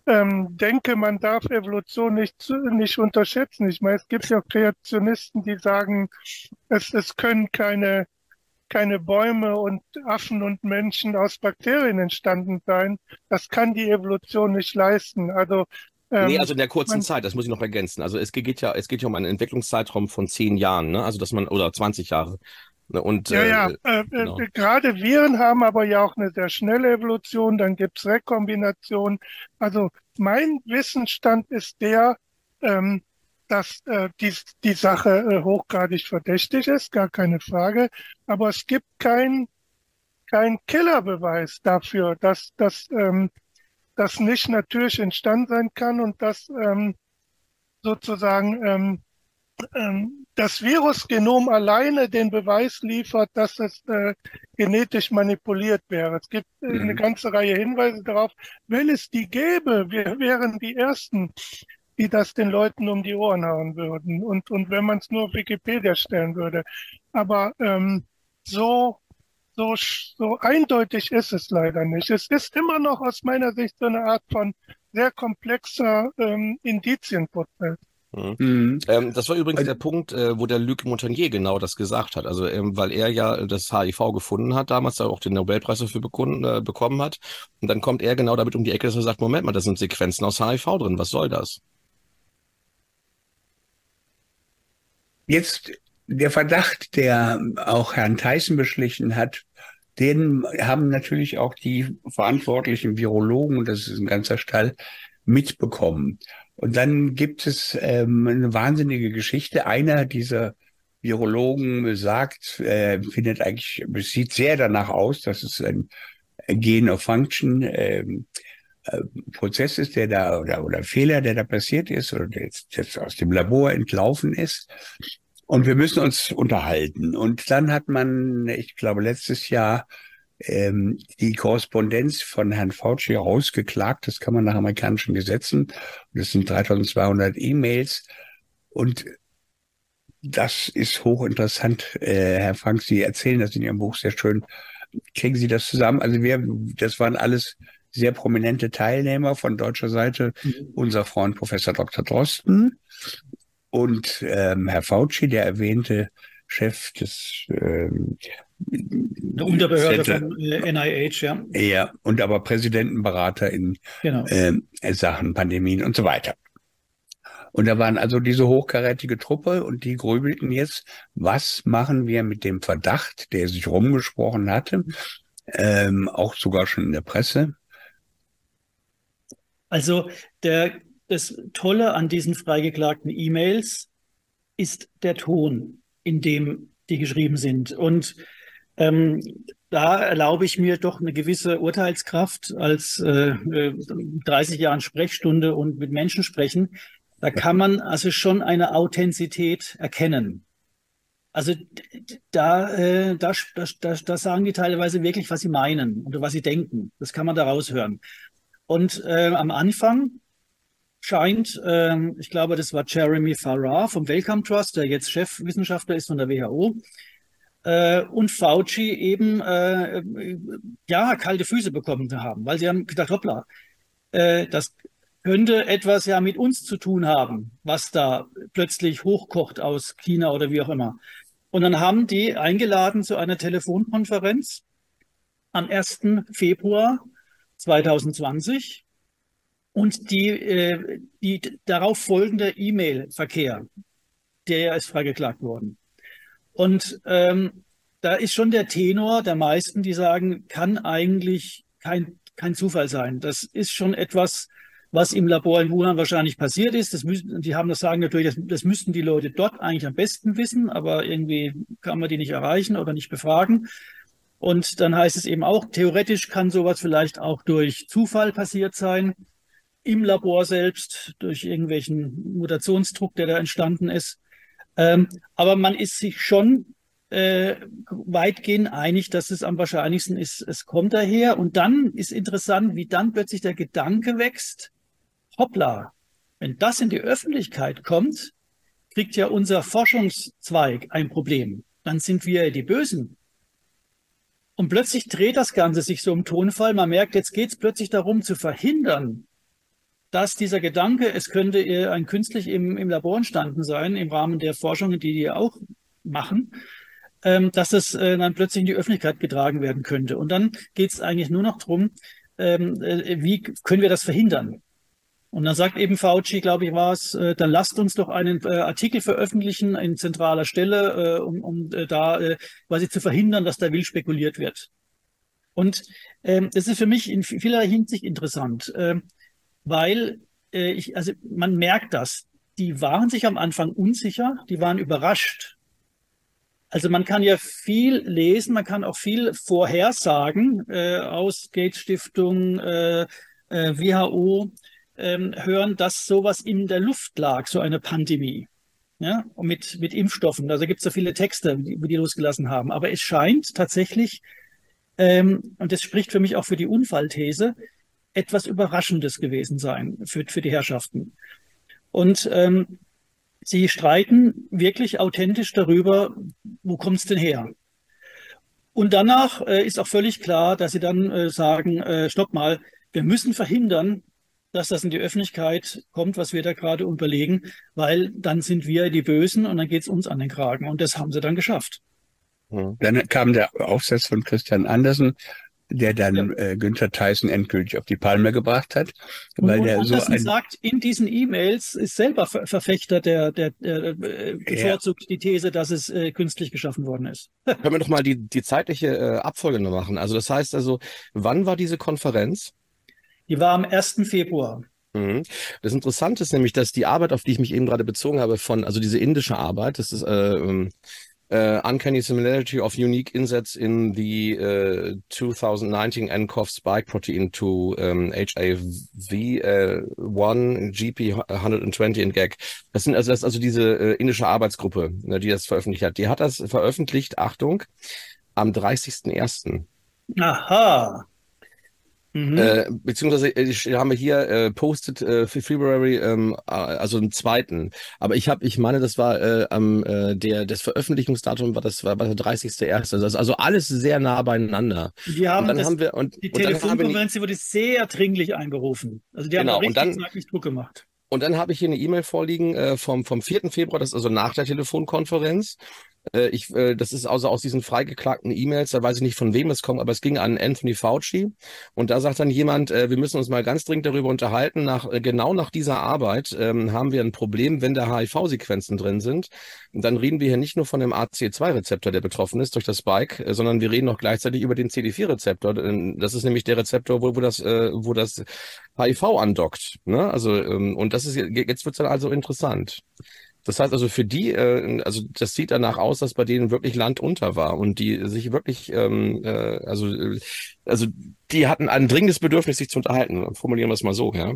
ähm, denke, man darf Evolution nicht, nicht unterschätzen. Ich meine, es gibt ja Kreationisten, die sagen, es, es können keine, keine Bäume und Affen und Menschen aus Bakterien entstanden sein. Das kann die Evolution nicht leisten. Also ähm, Nee, also in der kurzen man, Zeit, das muss ich noch ergänzen. Also es geht ja, es geht ja um einen Entwicklungszeitraum von zehn Jahren, ne? Also dass man, oder 20 Jahre. Ne, und, ja, ja, äh, äh, genau. äh, gerade Viren haben aber ja auch eine sehr schnelle Evolution, dann gibt's Rekombination. Also mein Wissensstand ist der, ähm, dass äh, die, die Sache äh, hochgradig verdächtig ist, gar keine Frage. Aber es gibt kein kein Killerbeweis dafür, dass dass ähm, das nicht natürlich entstanden sein kann und dass ähm, sozusagen ähm, das Virusgenom alleine den Beweis liefert, dass es äh, genetisch manipuliert wäre. Es gibt äh, mhm. eine ganze Reihe Hinweise darauf. Wenn es die gäbe, wir wären die Ersten, die das den Leuten um die Ohren hauen würden. Und, und wenn man es nur auf Wikipedia stellen würde. Aber ähm, so, so, so eindeutig ist es leider nicht. Es ist immer noch aus meiner Sicht so eine Art von sehr komplexer ähm, Indizienprozess. Mhm. Mhm. Ähm, das war übrigens der Punkt, äh, wo der Luc Montagnier genau das gesagt hat. Also, ähm, weil er ja das HIV gefunden hat, damals auch den Nobelpreis dafür bekunden, äh, bekommen hat. Und dann kommt er genau damit um die Ecke, dass er sagt, Moment mal, da sind Sequenzen aus HIV drin. Was soll das? Jetzt der Verdacht, der auch Herrn Theissen beschlichen hat, den haben natürlich auch die verantwortlichen Virologen, und das ist ein ganzer Stall, mitbekommen. Und dann gibt es ähm, eine wahnsinnige Geschichte. Einer dieser Virologen sagt, äh, findet eigentlich, sieht sehr danach aus, dass es ein Gain of Function ähm, äh, Prozess ist, der da oder, oder Fehler, der da passiert ist oder der jetzt, jetzt aus dem Labor entlaufen ist. Und wir müssen uns unterhalten. Und dann hat man, ich glaube, letztes Jahr ähm, die Korrespondenz von Herrn Fauci rausgeklagt. Das kann man nach amerikanischen Gesetzen. Das sind 3200 E-Mails. Und das ist hochinteressant, äh, Herr Frank. Sie erzählen das in Ihrem Buch sehr schön. Kriegen Sie das zusammen? Also wir, das waren alles sehr prominente Teilnehmer von deutscher Seite. Mhm. Unser Freund Professor Dr. Drosten und ähm, Herr Fauci, der erwähnte Chef des ähm, der Unterbehörde von äh, NIH, ja. Ja, und aber Präsidentenberater in genau. äh, Sachen Pandemien und so weiter. Und da waren also diese hochkarätige Truppe und die grübelten jetzt, was machen wir mit dem Verdacht, der sich rumgesprochen hatte, ähm, auch sogar schon in der Presse. Also der, das Tolle an diesen freigeklagten E-Mails ist der Ton, in dem die geschrieben sind. Und ähm, da erlaube ich mir doch eine gewisse Urteilskraft als äh, 30 äh, Jahren Sprechstunde und mit Menschen sprechen. Da kann man also schon eine Authentizität erkennen. Also da, äh, da, da, da sagen die teilweise wirklich, was sie meinen oder was sie denken. Das kann man da raushören. Und äh, am Anfang scheint, äh, ich glaube, das war Jeremy Farrar vom Wellcome Trust, der jetzt Chefwissenschaftler ist von der WHO, äh, und Fauci eben äh, ja kalte Füße bekommen haben, weil sie haben gedacht, hoppla, äh, das könnte etwas ja mit uns zu tun haben, was da plötzlich hochkocht aus China oder wie auch immer. Und dann haben die eingeladen zu einer Telefonkonferenz am 1. Februar 2020 und die, äh, die darauf folgende E-Mail-Verkehr, der ist freigeklagt worden. Und ähm, da ist schon der Tenor der meisten, die sagen, kann eigentlich kein, kein Zufall sein. Das ist schon etwas, was im Labor in Wuhan wahrscheinlich passiert ist. Das müssen, die haben das sagen natürlich, das, das müssten die Leute dort eigentlich am besten wissen, aber irgendwie kann man die nicht erreichen oder nicht befragen. Und dann heißt es eben auch, theoretisch kann sowas vielleicht auch durch Zufall passiert sein, im Labor selbst, durch irgendwelchen Mutationsdruck, der da entstanden ist. Ähm, aber man ist sich schon äh, weitgehend einig, dass es am wahrscheinlichsten ist, es kommt daher. Und dann ist interessant, wie dann plötzlich der Gedanke wächst, hoppla, wenn das in die Öffentlichkeit kommt, kriegt ja unser Forschungszweig ein Problem. Dann sind wir die Bösen. Und plötzlich dreht das Ganze sich so im Tonfall. Man merkt, jetzt geht es plötzlich darum zu verhindern, dass dieser Gedanke, es könnte ein künstlich im, im Labor entstanden sein, im Rahmen der Forschungen, die die auch machen, ähm, dass das äh, dann plötzlich in die Öffentlichkeit getragen werden könnte. Und dann geht es eigentlich nur noch darum, ähm, äh, wie können wir das verhindern? Und dann sagt eben Fauci, glaube ich, war es, äh, dann lasst uns doch einen äh, Artikel veröffentlichen in zentraler Stelle, äh, um, um äh, da äh, quasi zu verhindern, dass da wild spekuliert wird. Und ähm, ist für mich in vieler Hinsicht interessant. Ähm, weil äh, ich, also man merkt das. Die waren sich am Anfang unsicher, die waren überrascht. Also man kann ja viel lesen, man kann auch viel vorhersagen äh, aus Gates Stiftung, äh, äh, WHO, äh, hören, dass sowas in der Luft lag, so eine Pandemie. Ja, mit, mit Impfstoffen. Also gibt es so viele Texte, die, die losgelassen haben. Aber es scheint tatsächlich, ähm, und das spricht für mich auch für die Unfallthese, etwas Überraschendes gewesen sein für, für die Herrschaften. Und ähm, sie streiten wirklich authentisch darüber, wo kommt es denn her? Und danach äh, ist auch völlig klar, dass sie dann äh, sagen, äh, stopp mal, wir müssen verhindern, dass das in die Öffentlichkeit kommt, was wir da gerade überlegen, weil dann sind wir die Bösen und dann geht es uns an den Kragen. Und das haben sie dann geschafft. Dann kam der Aufsatz von Christian Andersen, der dann ja. äh, Günther Tyson endgültig auf die Palme gebracht hat, weil und, der so ein sagt in diesen E-Mails ist selber Ver Verfechter der, der, der äh, bevorzugt die These, dass es äh, künstlich geschaffen worden ist. <laughs> Können wir doch mal die, die zeitliche äh, Abfolge noch machen. Also das heißt also, wann war diese Konferenz? Die war am 1. Februar. Mhm. Das Interessante ist nämlich, dass die Arbeit, auf die ich mich eben gerade bezogen habe, von, also diese indische Arbeit, das ist äh, ähm, uh, uncanny similarity of unique insets in the uh, 2019 nCoV spike protein to um, HAV1, GP120 und GAG. Das sind also, das ist also diese äh, indische Arbeitsgruppe, ne, die das veröffentlicht hat. Die hat das veröffentlicht, Achtung, am 30.01. Aha. Mhm. Äh, beziehungsweise äh, haben wir hier äh, posted äh, für February, ähm, äh, also im zweiten. Aber ich habe, ich meine, das war äh, am äh, der das Veröffentlichungsdatum war das war, war der 30.01. Also, also alles sehr nah beieinander. Die haben, und dann das, haben wir und die und wir Telefonkonferenz die wurde sehr dringlich eingerufen. Also die Genau, haben und richtig dann- zeitlich Druck gemacht. Und dann habe ich hier eine E-Mail vorliegen äh, vom, vom 4. Februar, das ist also nach der Telefonkonferenz. Äh, ich, äh, das ist also aus diesen freigeklagten E-Mails, da weiß ich nicht von wem es kommt, aber es ging an Anthony Fauci. Und da sagt dann jemand, äh, wir müssen uns mal ganz dringend darüber unterhalten. Nach, äh, genau nach dieser Arbeit ähm, haben wir ein Problem, wenn da HIV-Sequenzen drin sind. Und dann reden wir hier nicht nur von dem AC2-Rezeptor, der betroffen ist durch das Spike, äh, sondern wir reden auch gleichzeitig über den CD4-Rezeptor. Äh, Das ist nämlich der Rezeptor, wo, wo das, äh, wo das HIV andockt. Ne? Also ähm, und das ist jetzt wird's dann also interessant. Das heißt also für die, äh, also das sieht danach aus, dass bei denen wirklich Land unter war und die sich wirklich, ähm, äh, also äh, also die hatten ein dringendes Bedürfnis, sich zu unterhalten. Formulieren wir es mal so, ja.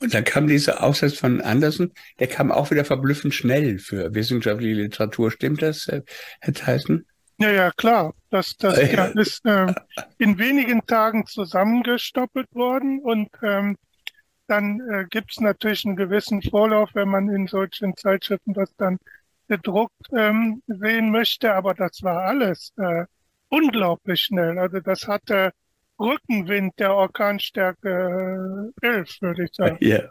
Und dann kam dieser Aufsatz von Andersen, der kam auch wieder verblüffend schnell für wissenschaftliche Literatur. Stimmt das, äh, Herr Tyson? Ja, ja, klar. Das, das <laughs> ja, ist äh, in wenigen Tagen zusammengestoppelt worden und ähm, dann äh, gibt es natürlich einen gewissen Vorlauf, wenn man in solchen Zeitschriften das dann gedruckt ähm, sehen möchte, aber das war alles äh, unglaublich schnell. Also das hatte Rückenwind der Orkanstärke äh, 11, würde ich sagen. Ja.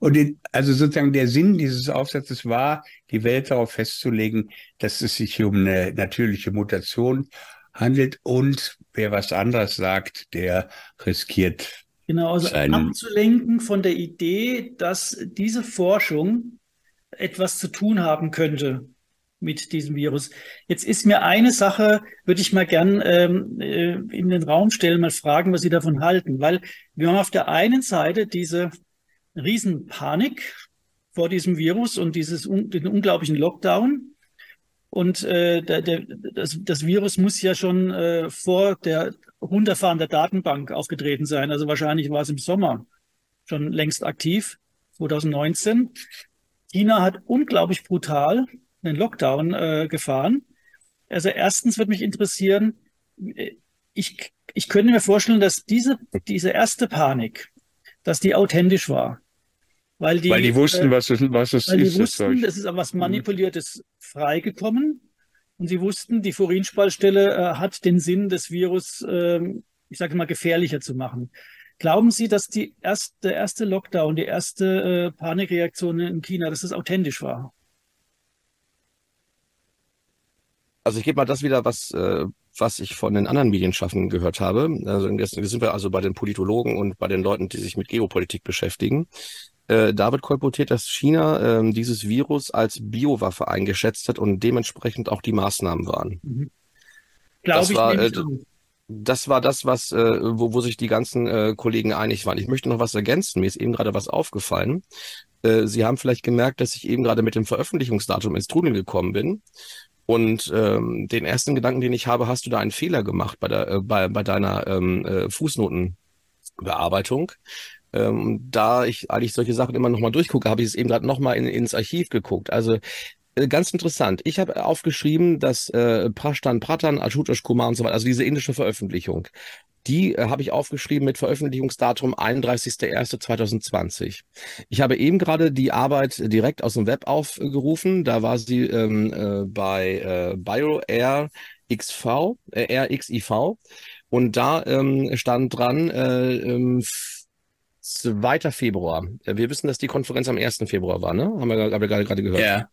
Und den, also sozusagen der Sinn dieses Aufsatzes war, die Welt darauf festzulegen, dass es sich um eine natürliche Mutation handelt und wer was anderes sagt, der riskiert. Genau, also Sein- abzulenken von der Idee, dass diese Forschung etwas zu tun haben könnte mit diesem Virus. Jetzt ist mir eine Sache, würde ich mal gern ähm, äh, in den Raum stellen, mal fragen, was Sie davon halten, weil wir haben auf der einen Seite diese Riesenpanik vor diesem Virus und dieses den unglaublichen Lockdown. Und äh, der, der, das, das Virus muss ja schon äh, vor der Runterfahren der Datenbank aufgetreten sein. Also wahrscheinlich war es im Sommer schon längst aktiv, 2019. China hat unglaublich brutal den Lockdown äh, gefahren. Also erstens würde mich interessieren, äh, ich, ich könnte mir vorstellen, dass diese, diese erste Panik, dass die authentisch war. Weil die, Weil die wussten, äh, was es, was es weil die ist. das wussten, es ist aber was Manipuliertes freigekommen. Und sie wussten, die Furinspaltstelle äh, hat den Sinn, das Virus, ähm, ich sage mal, gefährlicher zu machen. Glauben Sie, dass die erste, der erste Lockdown, die erste äh, Panikreaktion in China, dass das authentisch war? Also ich gebe mal das wieder, was, äh, was ich von den anderen Medienschaffenden gehört habe. Also jetzt sind wir also bei den Politologen und bei den Leuten, die sich mit Geopolitik beschäftigen. Äh, David kolportiert, dass China ähm, dieses Virus als Biowaffe eingeschätzt hat und dementsprechend auch die Maßnahmen waren. Glaube Das ich war, nämlich äh, auch. Das war das, was, äh, wo, wo sich die ganzen äh, Kollegen einig waren. Ich möchte noch was ergänzen. Mir ist eben gerade was aufgefallen. Äh, Sie haben vielleicht gemerkt, dass ich eben gerade mit dem Veröffentlichungsdatum ins Trudeln gekommen bin. Und ähm, den ersten Gedanken, den ich habe, hast du da einen Fehler gemacht bei, der, äh, bei, bei deiner ähm, äh, Fußnotenbearbeitung. Ähm, da ich eigentlich solche Sachen immer nochmal durchgucke, habe ich es eben gerade nochmal in, ins Archiv geguckt. Also äh, ganz interessant. Ich habe aufgeschrieben, dass äh, Prashtan Pratan, Ashutosh Kumar und so weiter, also diese indische Veröffentlichung, die äh, habe ich aufgeschrieben mit Veröffentlichungsdatum 31.01.2020. Ich habe eben gerade die Arbeit direkt aus dem Web aufgerufen. Da war sie ähm, äh, bei äh, BioAir XV, äh, RXIV. Und da ähm, stand dran, äh, ähm, 2. Februar. Wir wissen, dass die Konferenz am 1. Februar war, ne? Haben wir, haben wir gerade gehört. Ja.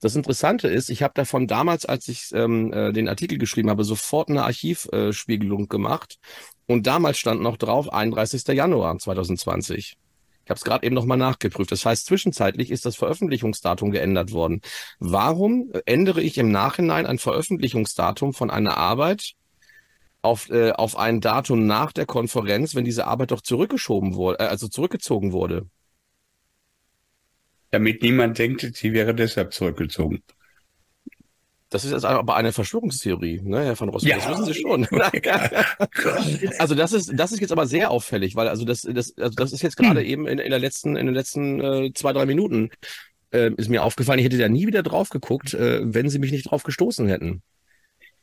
Das Interessante ist, ich habe davon damals, als ich ähm, äh, den Artikel geschrieben habe, sofort eine Archivspiegelung äh, gemacht. Und damals stand noch drauf 31. Januar 2020. Ich habe es gerade eben nochmal nachgeprüft. Das heißt, zwischenzeitlich ist das Veröffentlichungsdatum geändert worden. Warum ändere ich im Nachhinein ein Veröffentlichungsdatum von einer Arbeit auf, äh, auf ein Datum nach der Konferenz, wenn diese Arbeit doch zurückgeschoben wurde, äh, also zurückgezogen wurde? damit niemand denkt, sie wäre deshalb zurückgezogen. Das ist jetzt aber eine Verschwörungstheorie, ne, Herr von Rossum, ja. das wissen Sie schon. <laughs> <laughs> also das ist, das ist jetzt aber sehr auffällig, weil also das, das, also das ist jetzt gerade hm. eben in, in der letzten, in den letzten äh, zwei, drei Minuten äh, ist mir aufgefallen, ich hätte da nie wieder drauf geguckt, äh, wenn Sie mich nicht drauf gestoßen hätten.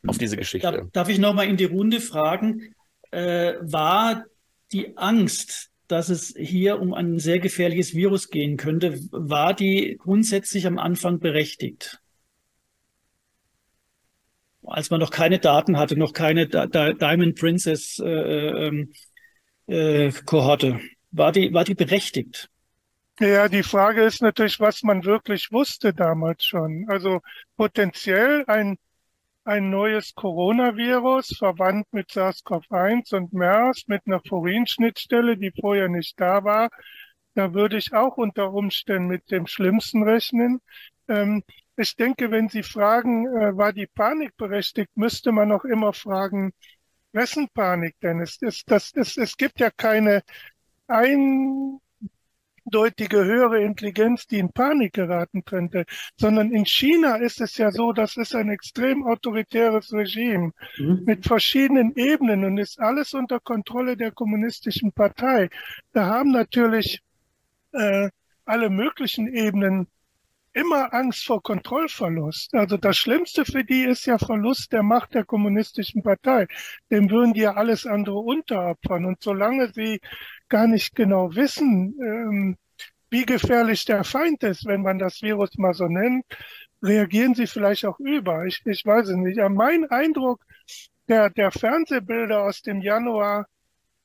Auf diese Geschichte. Darf, darf ich nochmal in die Runde fragen, äh, war die Angst, dass es hier um ein sehr gefährliches Virus gehen könnte, war die grundsätzlich am Anfang berechtigt? Als man noch keine Daten hatte, noch keine Diamond Princess äh, ähm, äh, Kohorte, war die, war die berechtigt? Ja, die Frage ist natürlich, was man wirklich wusste damals schon. Also potenziell ein ein neues Coronavirus, verwandt mit SARS-CoV-1 und MERS, mit einer Furin-Schnittstelle, die vorher nicht da war. Da würde ich auch unter Umständen mit dem Schlimmsten rechnen. Ähm, ich denke, wenn Sie fragen, äh, war die Panik berechtigt, müsste man auch immer fragen, wessen Panik denn? Es, es, das, es, es gibt ja keine ein, eindeutige höhere Intelligenz, die in Panik geraten könnte, sondern in China ist es ja so, das ist ein extrem autoritäres Regime mhm. mit verschiedenen Ebenen und ist alles unter Kontrolle der kommunistischen Partei. Da haben natürlich äh, alle möglichen Ebenen immer Angst vor Kontrollverlust. Also das Schlimmste für die ist ja Verlust der Macht der kommunistischen Partei. Dem würden die ja alles andere unteropfern. Und solange sie gar nicht genau wissen, ähm, wie gefährlich der Feind ist, wenn man das Virus mal so nennt, reagieren sie vielleicht auch über. Ich, ich weiß es nicht. Ja, mein Eindruck der, der Fernsehbilder aus dem Januar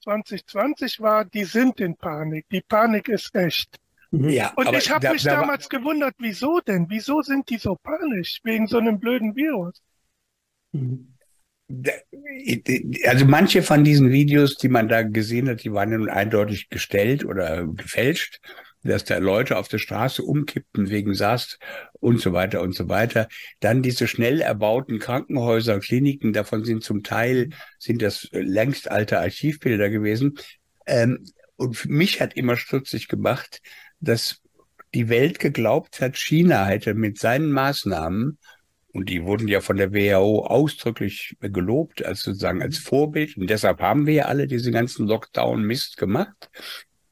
2020 war, die sind in Panik. Die Panik ist echt. Ja, und ich habe da, mich da damals gewundert, wieso denn? Wieso sind die so panisch wegen so einem blöden Virus? Mhm. Also manche von diesen Videos, die man da gesehen hat, die waren ja nun eindeutig gestellt oder gefälscht, dass da Leute auf der Straße umkippten wegen SARS und so weiter und so weiter. Dann diese schnell erbauten Krankenhäuser, Kliniken, davon sind zum Teil, sind das längst alte Archivbilder gewesen. Ähm, und mich hat immer stutzig gemacht, dass die Welt geglaubt hat, China hätte mit seinen Maßnahmen, und die wurden ja von der WHO ausdrücklich gelobt, als sozusagen als Vorbild, und deshalb haben wir ja alle diese ganzen Lockdown-Mist gemacht,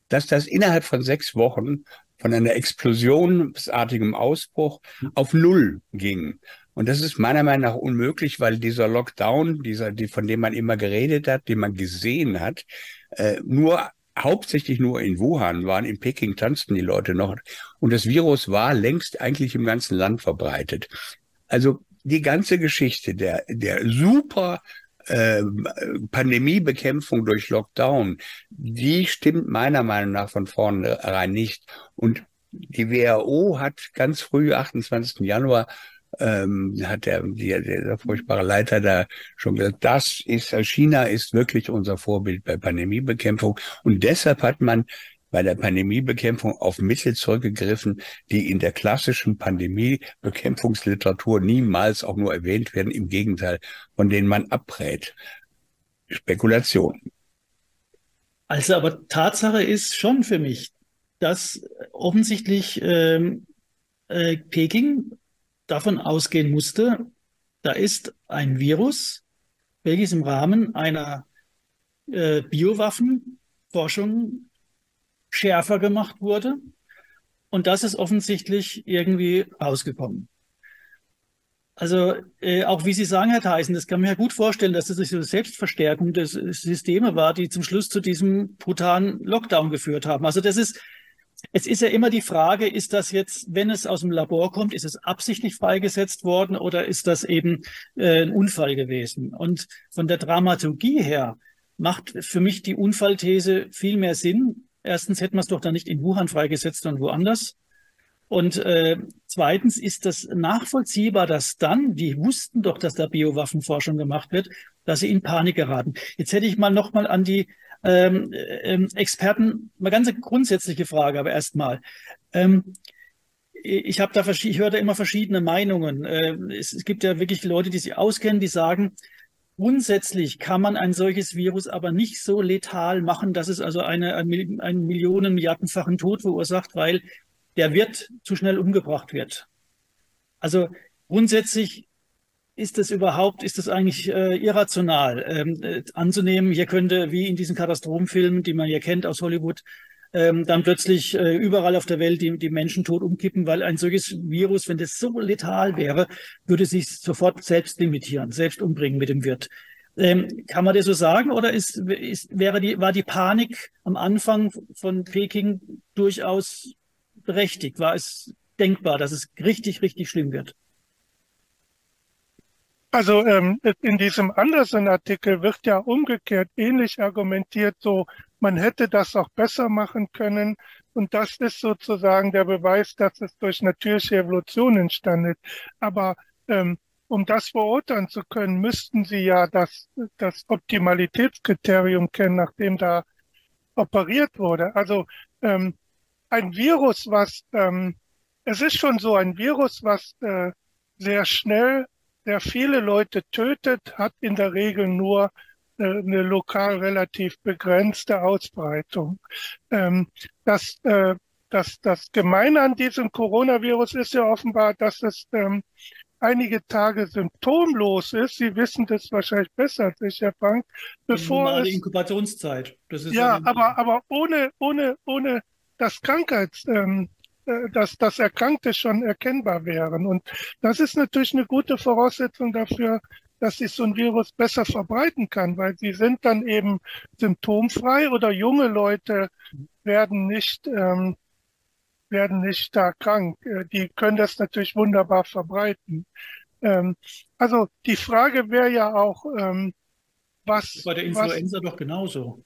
dass das innerhalb von sechs Wochen von einer explosionsartigem Ausbruch auf Null ging. Und das ist meiner Meinung nach unmöglich, weil dieser Lockdown, dieser, die, von dem man immer geredet hat, den man gesehen hat, äh, nur hauptsächlich nur in Wuhan waren, in Peking tanzten die Leute noch. Und das Virus war längst eigentlich im ganzen Land verbreitet. Also die ganze Geschichte der, der super äh, Pandemiebekämpfung durch Lockdown, die stimmt meiner Meinung nach von vornherein nicht. Und die WHO hat ganz früh, 28. Januar, ähm, hat der, der, der furchtbare Leiter da schon gesagt, das ist, China ist wirklich unser Vorbild bei Pandemiebekämpfung. Und deshalb hat man bei der Pandemiebekämpfung auf Mittel zurückgegriffen, die in der klassischen Pandemiebekämpfungsliteratur niemals auch nur erwähnt werden, im Gegenteil, von denen man abrät. Spekulation. Also aber Tatsache ist schon für mich, dass offensichtlich ähm, äh, Peking davon ausgehen musste, da ist ein Virus, welches im Rahmen einer äh, Biowaffenforschung schärfer gemacht wurde. Und das ist offensichtlich irgendwie rausgekommen. Also äh, auch wie Sie sagen, Herr Theisen, das kann man ja gut vorstellen, dass das eine Selbstverstärkung des Systeme war, die zum Schluss zu diesem brutalen Lockdown geführt haben. Also das ist es ist ja immer die Frage, ist das jetzt, wenn es aus dem Labor kommt, ist es absichtlich freigesetzt worden oder ist das eben äh, ein Unfall gewesen? Und von der Dramaturgie her macht für mich die Unfallthese viel mehr Sinn, Erstens hätten wir es doch dann nicht in Wuhan freigesetzt, sondern woanders. Und äh, zweitens ist das nachvollziehbar, dass dann, die wussten doch, dass da Biowaffenforschung gemacht wird, dass sie in Panik geraten. Jetzt hätte ich mal noch mal an die ähm, ähm, Experten mal ganz grundsätzliche Frage, aber erstmal. Ähm, ich habe da ich höre da immer verschiedene Meinungen. Äh, es, es gibt ja wirklich Leute, die sich auskennen, die sagen, Grundsätzlich kann man ein solches Virus aber nicht so letal machen, dass es also eine, ein, einen Millionen, Milliardenfachen Tod verursacht, weil der Wirt zu schnell umgebracht wird. Also grundsätzlich ist das überhaupt, ist das eigentlich äh, irrational ähm, äh, anzunehmen? Hier könnte, wie in diesen Katastrophenfilmen, die man ja kennt aus Hollywood, ähm, dann plötzlich äh, überall auf der Welt die, die Menschen tot umkippen, weil ein solches Virus, wenn das so letal wäre, würde sich sofort selbst limitieren, selbst umbringen mit dem Wirt. Ähm, kann man das so sagen oder ist, ist, wäre die, war die Panik am Anfang von Peking durchaus berechtigt? War es denkbar, dass es richtig, richtig schlimm wird? Also ähm, in diesem Anderson-Artikel wird ja umgekehrt ähnlich argumentiert, so man hätte das auch besser machen können. Und das ist sozusagen der Beweis, dass es durch natürliche Evolution entstanden ist. Aber ähm, um das beurteilen zu können, müssten Sie ja das, das Optimalitätskriterium kennen, nachdem da operiert wurde. Also ähm, ein Virus, was, ähm, es ist schon so, ein Virus, was äh, sehr schnell der viele Leute tötet, hat in der Regel nur eine lokal relativ begrenzte Ausbreitung. Ähm, das, äh, das, das Gemeine an diesem Coronavirus ist ja offenbar, dass es ähm, einige Tage symptomlos ist. Sie wissen das wahrscheinlich besser als ich, Herr Frank. Bevor es, Inkubationszeit. ja, aber, aber ohne, ohne, ohne das Krankheits, ähm, äh, dass, dass Erkrankte schon erkennbar wären. Und das ist natürlich eine gute Voraussetzung dafür, dass sich so ein Virus besser verbreiten kann, weil sie sind dann eben symptomfrei oder junge Leute werden nicht, ähm, werden nicht stark krank. Äh, die können das natürlich wunderbar verbreiten. Ähm, also die Frage wäre ja auch, ähm, was. Bei der Influenza was, doch genauso.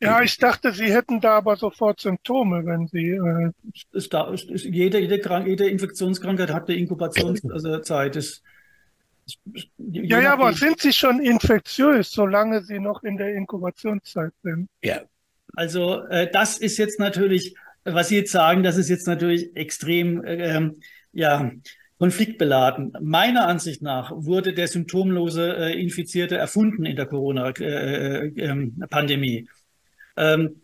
Ja, ich dachte, Sie hätten da aber sofort Symptome, wenn Sie. Äh ist da, ist, ist, jede, jede, Krank jede Infektionskrankheit hat eine Inkubationszeit. Also ja, ja, aber sind Sie schon infektiös, solange Sie noch in der Inkubationszeit sind? Ja. Also äh, das ist jetzt natürlich, was Sie jetzt sagen, das ist jetzt natürlich extrem, äh, ja, konfliktbeladen. Meiner Ansicht nach wurde der symptomlose äh, Infizierte erfunden in der Corona-Pandemie. Äh, äh, ähm,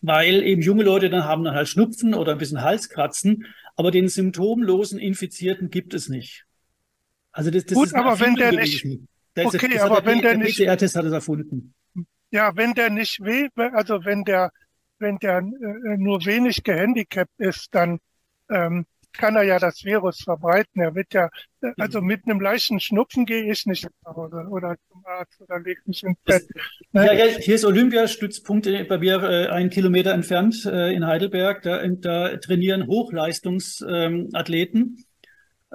weil eben junge Leute dann haben dann halt Schnupfen oder ein bisschen Halskratzen, aber den symptomlosen Infizierten gibt es nicht. Also das, das Gut, ist aber wenn der nicht, das okay, ist, aber wenn der, der nicht, PCR-Test hat es erfunden. Ja, wenn der nicht weh, also wenn der, wenn der äh, nur wenig gehandicapt ist, dann ähm, kann er ja das Virus verbreiten. Er wird ja, also mhm. mit einem leichten Schnupfen gehe ich nicht nach Hause oder zum Arzt oder lege mich ins Bett. Ne? Ja, ja, hier ist Olympiastützpunkt bei mir äh, einen Kilometer entfernt äh, in Heidelberg. Da, da trainieren Hochleistungsathleten.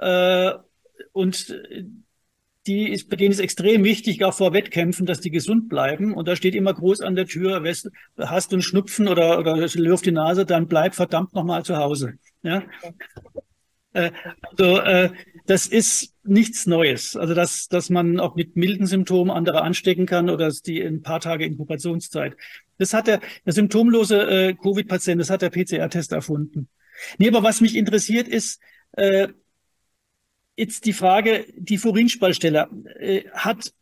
Ähm, äh, und die ist, bei denen ist extrem wichtig, auch vor Wettkämpfen, dass die gesund bleiben. Und da steht immer groß an der Tür, hast du einen Schnupfen oder, oder läuft die Nase, dann bleib verdammt nochmal zu Hause. Ja? Äh, also äh, das ist nichts Neues. Also dass, dass man auch mit milden Symptomen andere anstecken kann oder die ein paar Tage Inkubationszeit. Das hat der, der symptomlose äh, Covid-Patient, das hat der PCR-Test erfunden. Nee, aber was mich interessiert ist, äh, jetzt die Frage, die Furinspallstelle äh, hat,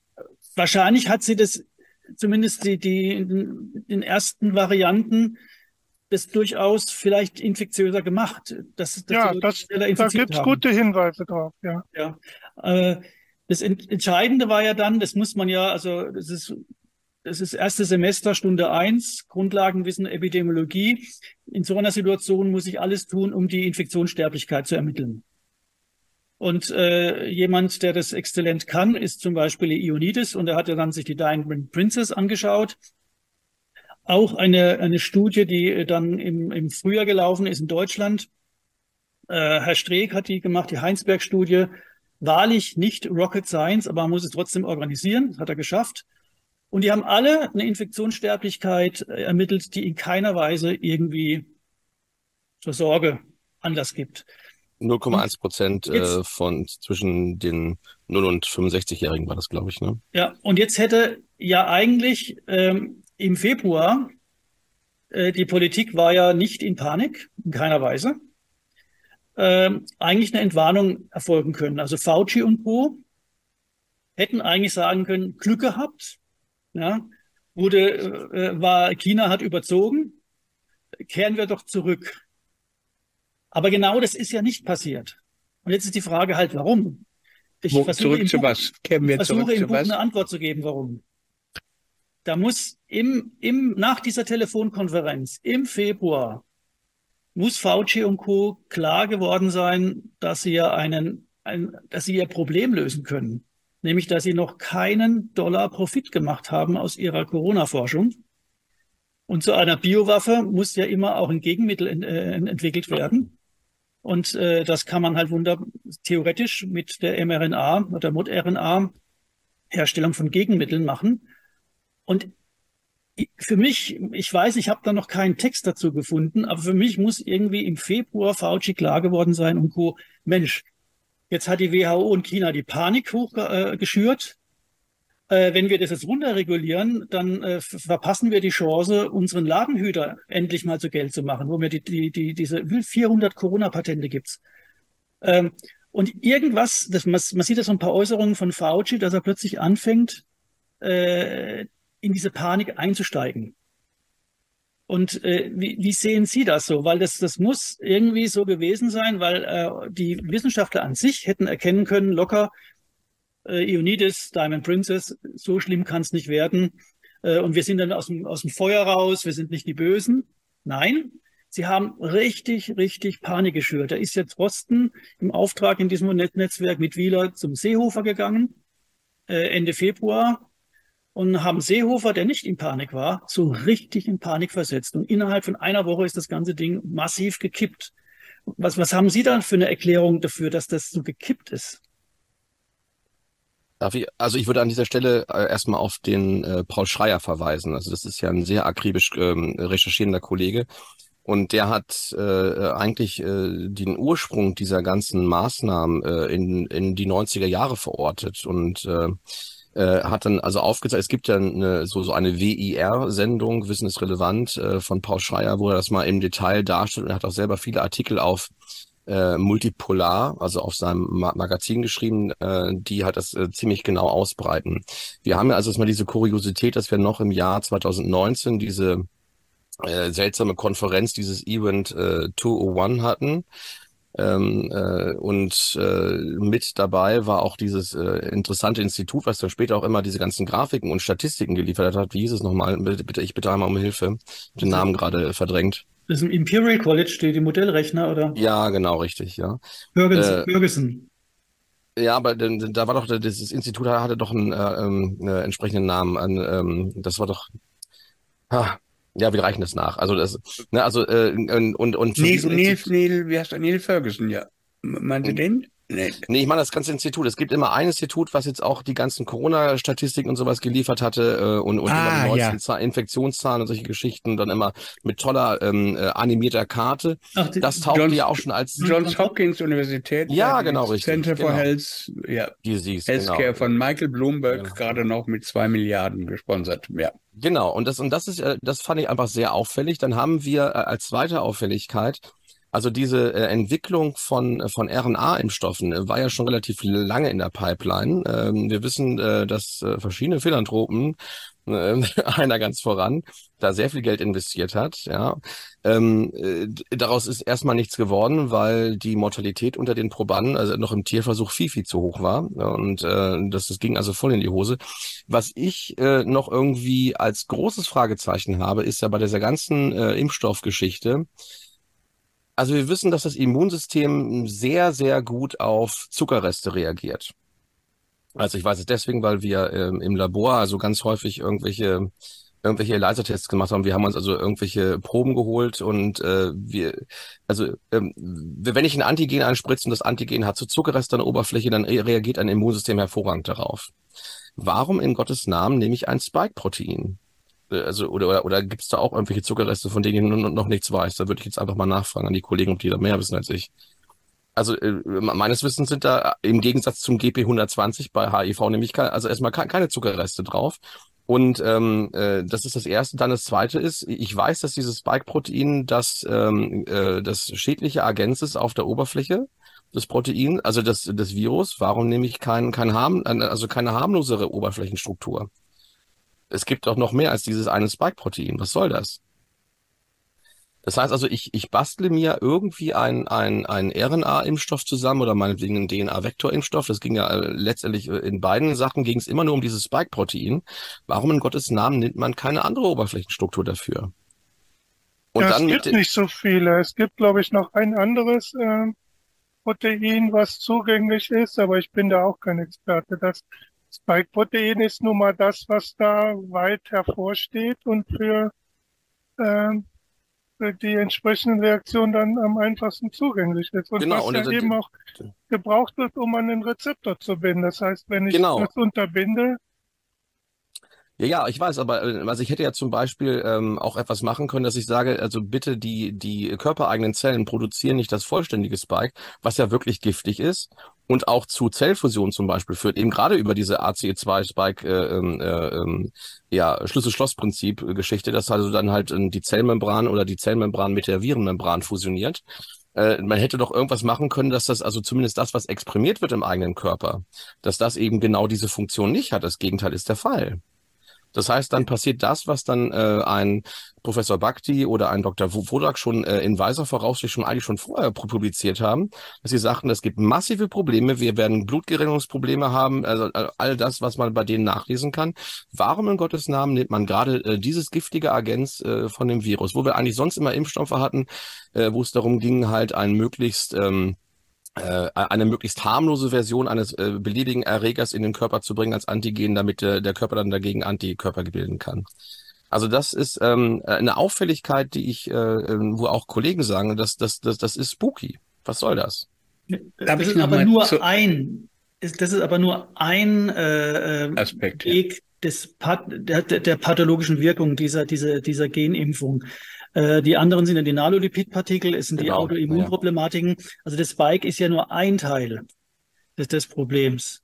wahrscheinlich hat sie das zumindest die, die in den ersten Varianten das durchaus vielleicht infektiöser gemacht. Dass, dass ja, das, da gibt es gute Hinweise drauf, ja. ja. Äh, das Entscheidende war ja dann, das muss man ja, also das ist das ist erste Semester, Stunde eins, Grundlagenwissen, Epidemiologie. In so einer Situation muss ich alles tun, um die Infektionssterblichkeit zu ermitteln. Und äh, jemand, der das exzellent kann, ist zum Beispiel Ionides und er hat ja dann sich die Diamond Princess angeschaut auch eine, eine Studie, die dann im, im Frühjahr gelaufen ist in Deutschland. Äh, Herr Streeck hat die gemacht, die Heinsberg-Studie. Wahrlich nicht Rocket Science, aber man muss es trotzdem organisieren. Das hat er geschafft. Und die haben alle eine Infektionssterblichkeit äh, ermittelt, die in keiner Weise irgendwie zur Sorge Anlass gibt. 0,1 Prozent äh, von zwischen den 0 und 65-Jährigen war das, glaube ich. Ne? Ja, und jetzt hätte ja eigentlich ähm, im Februar, äh, die Politik war ja nicht in Panik, in keiner Weise, ähm, eigentlich eine Entwarnung erfolgen können. Also Fauci und Co. hätten eigentlich sagen können, Glück gehabt, ja, wurde, äh, war, China hat überzogen, kehren wir doch zurück. Aber genau das ist ja nicht passiert. Und jetzt ist die Frage halt, warum? Ich Wo, versuche zurück zu was? Kehren wir versuche zurück im Buch eine Antwort zu geben, warum. Da muss im, im, nach dieser Telefonkonferenz im Februar muss Fauci und Co. klar geworden sein, dass sie ja einen, ein, dass sie ihr Problem lösen können. Nämlich, dass sie noch keinen Dollar Profit gemacht haben aus ihrer Corona-Forschung. Und zu einer Biowaffe muss ja immer auch ein Gegenmittel ent, äh, entwickelt werden. Und äh, das kann man halt wunder theoretisch mit der mRNA oder ModRNA Herstellung von Gegenmitteln machen. Und für mich, ich weiß, ich habe da noch keinen Text dazu gefunden, aber für mich muss irgendwie im Februar Fauci klar geworden sein und Co. Mensch, jetzt hat die WHO und China die Panik hochgeschürt. Äh, äh, wenn wir das jetzt runterregulieren, dann äh, verpassen wir die Chance, unseren Ladenhüter endlich mal zu Geld zu machen, wo mir die, die, die, diese 400 Corona-Patente gibt's. Ähm, und irgendwas, das, man, man sieht das so ein paar Äußerungen von Fauci, dass er plötzlich anfängt, äh, in diese Panik einzusteigen. Und äh, wie, wie sehen Sie das so? Weil das, das muss irgendwie so gewesen sein, weil äh, die Wissenschaftler an sich hätten erkennen können, locker, äh, Ionides, Diamond Princess, so schlimm kann es nicht werden. Äh, und wir sind dann aus dem, aus dem Feuer raus, wir sind nicht die Bösen. Nein, sie haben richtig, richtig Panik geschürt. Da ist jetzt Rosten im Auftrag in diesem Netzwerk mit Wieler zum Seehofer gegangen, äh, Ende Februar, und haben Seehofer, der nicht in Panik war, so richtig in Panik versetzt. Und innerhalb von einer Woche ist das ganze Ding massiv gekippt. Was, was haben Sie da für eine Erklärung dafür, dass das so gekippt ist? Ich, also ich würde an dieser Stelle äh, erstmal auf den äh, Paul Schreier verweisen. Also das ist ja ein sehr akribisch ähm, recherchierender Kollege. Und der hat äh, eigentlich äh, den Ursprung dieser ganzen Maßnahmen äh, in, in die 90er Jahre verortet und äh, äh, hat dann also aufgezeigt, es gibt ja eine, so, so eine WIR-Sendung, Wissen ist relevant, äh, von Paul Schreier, wo er das mal im Detail darstellt und er hat auch selber viele Artikel auf äh, Multipolar, also auf seinem Ma Magazin geschrieben, äh, die halt das äh, ziemlich genau ausbreiten. Wir haben ja also mal diese Kuriosität, dass wir noch im Jahr 2019 diese äh, seltsame Konferenz, dieses Event äh, 201 hatten. Ähm, äh, und äh, mit dabei war auch dieses äh, interessante Institut, was dann später auch immer diese ganzen Grafiken und Statistiken geliefert hat. Wie hieß es nochmal? Bitte, bitte, ich bitte einmal um Hilfe. Den Namen gerade verdrängt. Das ist im Imperial College, die, die Modellrechner, oder? Ja, genau, richtig, ja. Ferguson. Äh, ja, aber da war doch, dieses Institut hatte doch einen, äh, ähm, äh, entsprechenden Namen. An, ähm, das war doch. Ha, ja, wir reichen das nach. Also das, ne, also äh, und und, und Neil, Neil, Neil, wie heißt der? Neil Ferguson, ja. Meinte den? Nee. nee, ich meine das ganze Institut. Es gibt immer ein Institut, was jetzt auch die ganzen Corona-Statistiken und sowas geliefert hatte äh, und, und ah, immer die neuesten ja. Infektionszahlen und solche Geschichten dann immer mit toller ähm, äh, animierter Karte. Ach, die, das taucht ja auch schon als Johns Hopkins Universität. Ja, genau, richtig. Center for genau. Health, ja. Disease, Healthcare genau. von Michael Bloomberg, genau. gerade noch mit zwei Milliarden gesponsert. Ja. Genau, und das, und das ist, äh, das fand ich einfach sehr auffällig. Dann haben wir äh, als zweite Auffälligkeit also diese äh, Entwicklung von, äh, von RNA-Impfstoffen äh, war ja schon relativ lange in der Pipeline. Ähm, wir wissen, äh, dass äh, verschiedene Philanthropen, äh, <laughs> einer ganz voran, da sehr viel Geld investiert hat. Ja, ähm, äh, daraus ist erstmal nichts geworden, weil die Mortalität unter den Probanden, also noch im Tierversuch, viel, viel zu hoch war. Und äh, das, das ging also voll in die Hose. Was ich äh, noch irgendwie als großes Fragezeichen habe, ist ja bei dieser ganzen äh, Impfstoffgeschichte, also wir wissen, dass das Immunsystem sehr, sehr gut auf Zuckerreste reagiert. Also ich weiß es deswegen, weil wir ähm, im Labor also ganz häufig irgendwelche irgendwelche ELISA-Tests gemacht haben. Wir haben uns also irgendwelche Proben geholt und äh, wir, also ähm, wenn ich ein Antigen einspritze und das Antigen hat so Zuckerreste an der Oberfläche, dann reagiert ein Immunsystem hervorragend darauf. Warum in Gottes Namen nehme ich ein Spike-Protein? Äh, also, oder, oder, oder gibt es da auch irgendwelche Zuckerreste, von denen ich noch nichts weiß? Da würde ich jetzt einfach mal nachfragen an die Kollegen, ob die da mehr wissen als ich. Also äh, meines Wissens sind da im Gegensatz zum GP 120 bei HIV nämlich keine, also erstmal keine Zuckerreste drauf. Und ähm, äh, das ist das Erste. Dann das Zweite ist, ich weiß, dass dieses Spike-Protein das, ähm, äh, das schädliche Agens ist auf der Oberfläche des Proteins, also des, des Virus. Warum nehme ich kein, kein harm, also keine harmlosere Oberflächenstruktur? Es gibt doch noch mehr als dieses eine Spike-Protein. Was soll das? Das heißt also, ich, ich bastle mir irgendwie ein, ein, RNA-Impfstoff zusammen oder meinetwegen einen DNA-Vektor-Impfstoff. Das ging ja äh, letztendlich äh, in beiden Sachen ging es immer nur um dieses Spike-Protein. Warum in Gottes Namen nimmt man keine andere Oberflächenstruktur dafür? Und ja, dann es gibt nicht so viele. Es gibt, glaube ich, noch ein anderes äh, Protein, was zugänglich ist, aber ich bin da auch kein Experte. Das Spike-Protein ist nun mal das, was da weit hervorsteht und für äh, die entsprechenden Reaktionen dann am einfachsten zugänglich ist. Und genau, was und ja eben auch gebraucht wird, um an den Rezeptor zu binden. Das heißt, wenn ich genau. das unterbinde, ja, ja, ich weiß, aber äh, also ich hätte ja zum Beispiel ähm, auch etwas machen können, dass ich sage, also bitte die die körpereigenen Zellen produzieren nicht das vollständige Spike, was ja wirklich giftig ist und auch zu Zellfusion zum Beispiel führt, eben gerade über diese ACE2-Spike äh, ähm, äh, äh, ja, Schlüssel-Schloss-Prinzip-Geschichte, dass also dann halt äh, die Zellmembran oder die Zellmembran mit der Virenmembran fusioniert. Äh, man hätte doch irgendwas machen können, dass das also zumindest das, was exprimiert wird im eigenen Körper, dass das eben genau diese Funktion nicht hat. Das Gegenteil ist der Fall. Das heißt, dann passiert das, was dann äh, ein Professor Bhakti oder ein Dr. Wodak schon äh, in weiser Voraussicht schon eigentlich schon vorher publiziert haben, dass sie sagten, es gibt massive Probleme, wir werden Blutgerinnungsprobleme haben, also äh, all das, was man bei denen nachlesen kann. Warum in Gottes Namen nimmt man gerade äh, dieses giftige Agens äh, von dem Virus, wo wir eigentlich sonst immer Impfstoffe hatten, äh, wo es darum ging, halt ein möglichst ähm, äh, eine möglichst harmlose Version eines äh, beliebigen Erregers in den Körper zu bringen als Antigen, damit äh, der Körper dann dagegen Antikörper bilden kann. Also das ist ähm, eine Auffälligkeit, die ich, äh, ähm, wo auch Kollegen sagen, das, das, das, das ist spooky. Was soll das? Das ist aber nur ein, das ist aber nur ein äh, Aspekt, Weg des der, der pathologischen Wirkung dieser, dieser, dieser Genimpfung. Äh, die anderen sind ja die Nalolipidpartikel, es sind genau, die Autoimmunproblematiken. Ja. Also das Spike ist ja nur ein Teil des, des Problems.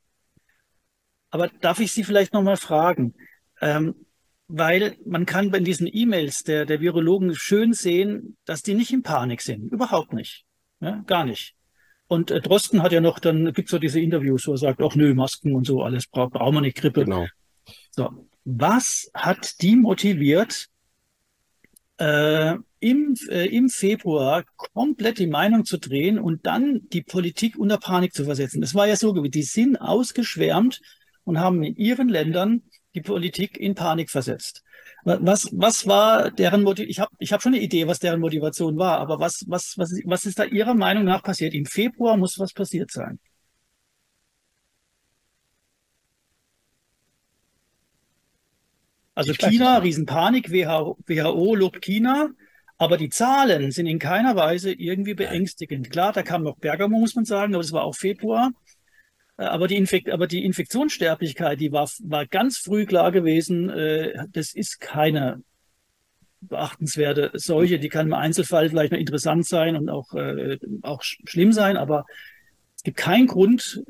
Aber darf ich Sie vielleicht nochmal fragen? Ähm, weil man kann bei diesen E-Mails der, der Virologen schön sehen, dass die nicht in Panik sind. Überhaupt nicht. Ja, gar nicht. Und äh, Drosten hat ja noch, dann gibt es so diese Interviews, wo er sagt, ach nö, Masken und so, alles braucht braucht man nicht Grippe. Genau. So, was hat die motiviert, äh, im, äh, im Februar komplett die Meinung zu drehen und dann die Politik unter Panik zu versetzen. Das war ja so, die sind ausgeschwärmt und haben in ihren Ländern die Politik in Panik versetzt. Was, was war deren Motivation? Ich habe ich hab schon eine Idee, was deren Motivation war, aber was, was, was, was ist da Ihrer Meinung nach passiert? Im Februar muss was passiert sein. Also ich China, Riesenpanik, WHO, WHO lobt China, aber die Zahlen sind in keiner Weise irgendwie beängstigend. Klar, da kam noch Bergamo, muss man sagen, aber das war auch Februar. Äh, aber die, Infekt, aber die Infektionssterblichkeit, die war, war ganz früh klar gewesen, äh, das ist keine beachtenswerte Seuche. Die kann im Einzelfall vielleicht noch interessant sein und auch, äh, auch schlimm sein, aber es gibt keinen Grund,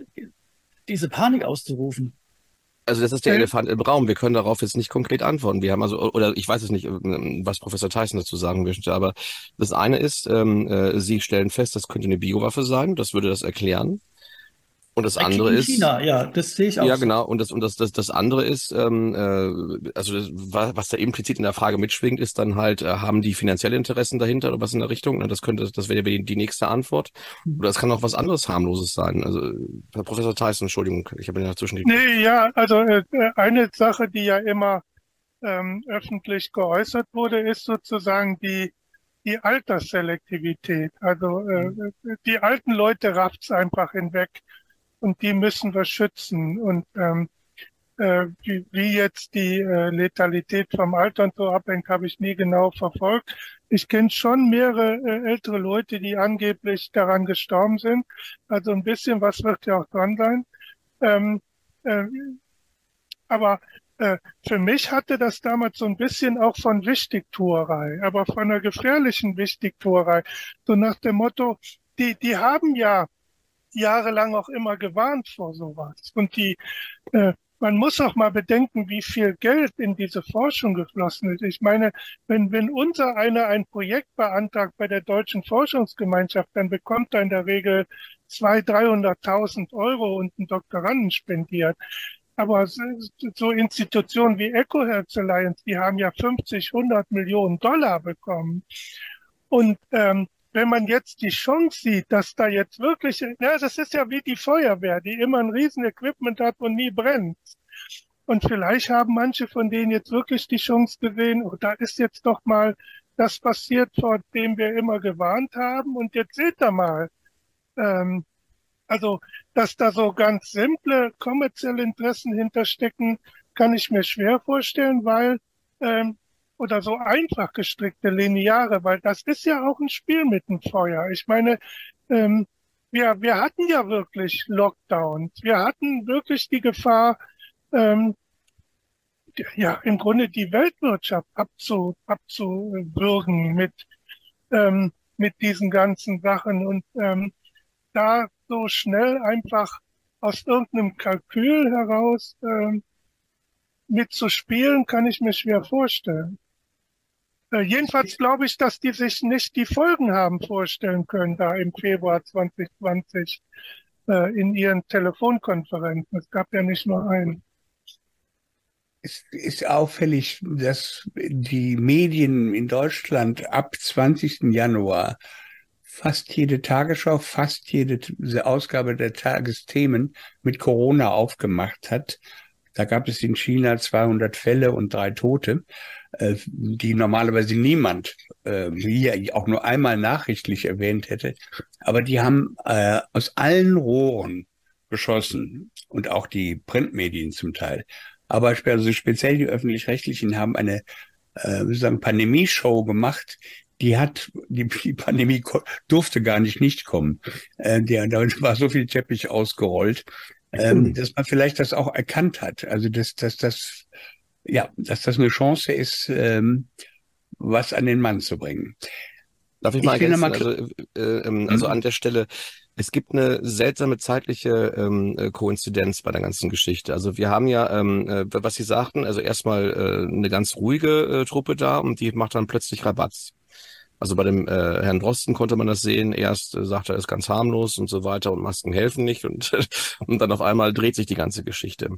diese Panik auszurufen. Also das ist der Elefant im Raum. Wir können darauf jetzt nicht konkret antworten. Wir haben also, oder ich weiß es nicht, ähm, was Professor Tyson dazu sagen möchte, aber das eine ist, ähm, äh, Sie stellen fest, das könnte eine Biowaffe sein. Das würde das erklären. Und das andere ist. China, ja, das sehe ich auch. Ja, genau. Und das, und das, das, das andere ist, ähm, äh, also das, was da implizit in der Frage mitschwingt, ist dann halt, äh, haben die finanzielle Interessen dahinter oder was in der Richtung? Das könnte, das wäre die, die nächste Antwort. Mhm. Oder es kann auch was anderes harmloses sein. Also Herr Professor Tyson, Entschuldigung, ich habe ihn dazwischen. Nee, ja, also äh, eine Sache, die ja immer ähm, öffentlich geäußert wurde, ist sozusagen die die Altersselektivität. Also äh, mhm. die alten Leute rafft's einfach hinweg und die müssen wir schützen. Und ähm, äh, wie, wie jetzt die äh, Letalität vom Alter und so abhängt, habe ich nie genau verfolgt. Ich kenne schon mehrere äh, ältere Leute, die angeblich daran gestorben sind. Also ein bisschen was wird ja auch dran sein. Ähm, äh, Aber äh, für mich hatte das damals so ein bisschen auch von Wichtigtuerei, aber von einer gefährlichen Wichtigtuerei. So nach dem Motto, die, die haben ja jahrelang auch immer gewarnt vor sowas. Und die, äh, man muss auch mal bedenken, wie viel Geld in diese Forschung geflossen ist. Ich meine, wenn, wenn unser einer ein Projekt beantragt bei der Deutschen Forschungsgemeinschaft, dann bekommt er in der Regel 200.000, 300.000 Euro und einen Doktoranden spendiert. Aber so Institutionen wie EcoHealth Alliance, die haben ja 50, 100 Millionen Dollar bekommen. Und ähm, wenn man jetzt die Chance sieht, dass da jetzt wirklich, ja, das ist ja wie die Feuerwehr, die immer ein Riesenequipment hat und nie brennt. Und vielleicht haben manche von denen jetzt wirklich die Chance gesehen, oh, da ist jetzt doch mal das passiert, vor dem wir immer gewarnt haben. Und jetzt seht ihr mal, ähm, also, dass da so ganz simple kommerzielle Interessen hinterstecken, kann ich mir schwer vorstellen, weil ähm, oder so einfach gestrickte Lineare, weil das ist ja auch ein Spiel mit dem Feuer. Ich meine, ähm, wir, wir hatten ja wirklich Lockdowns. Wir hatten wirklich die Gefahr, ähm, ja, im Grunde die Weltwirtschaft abzu, abzuwürgen mit, ähm, mit diesen ganzen Sachen. Und ähm, da so schnell einfach aus irgendeinem Kalkül heraus ähm, mitzuspielen, kann ich mir schwer vorstellen. Äh, jedenfalls glaube ich, dass die sich nicht die Folgen haben vorstellen können da im Februar 2020 äh, in ihren Telefonkonferenzen. Es gab ja nicht nur einen. Es ist auffällig, dass die Medien in Deutschland ab 20. Januar fast jede Tagesschau, fast jede Ausgabe der Tagesthemen mit Corona aufgemacht hat. Da gab es in China 200 Fälle und drei Tote, die normalerweise niemand äh, hier auch nur einmal nachrichtlich erwähnt hätte. Aber die haben äh, aus allen Rohren geschossen und auch die Printmedien zum Teil. Aber also speziell die öffentlich-rechtlichen haben eine äh, sozusagen Pandemieshow gemacht, die hat, die, die Pandemie durfte gar nicht nicht kommen. Äh, der, da war so viel Teppich ausgerollt, ähm, dass man vielleicht das auch erkannt hat. Also dass, dass das, ja, dass das eine Chance ist, ähm, was an den Mann zu bringen. Darf ich mal ich ergänzen? Also, äh, äh, also mhm. an der Stelle, es gibt eine seltsame zeitliche ähm, äh, Koinzidenz bei der ganzen Geschichte. Also wir haben ja, ähm, äh, was Sie sagten, also erstmal äh, eine ganz ruhige äh, Truppe da und die macht dann plötzlich Rabatz. Also bei dem äh, Herrn Drosten konnte man das sehen. Erst äh, sagt er, ist ganz harmlos und so weiter und Masken helfen nicht und, <laughs> und dann auf einmal dreht sich die ganze Geschichte.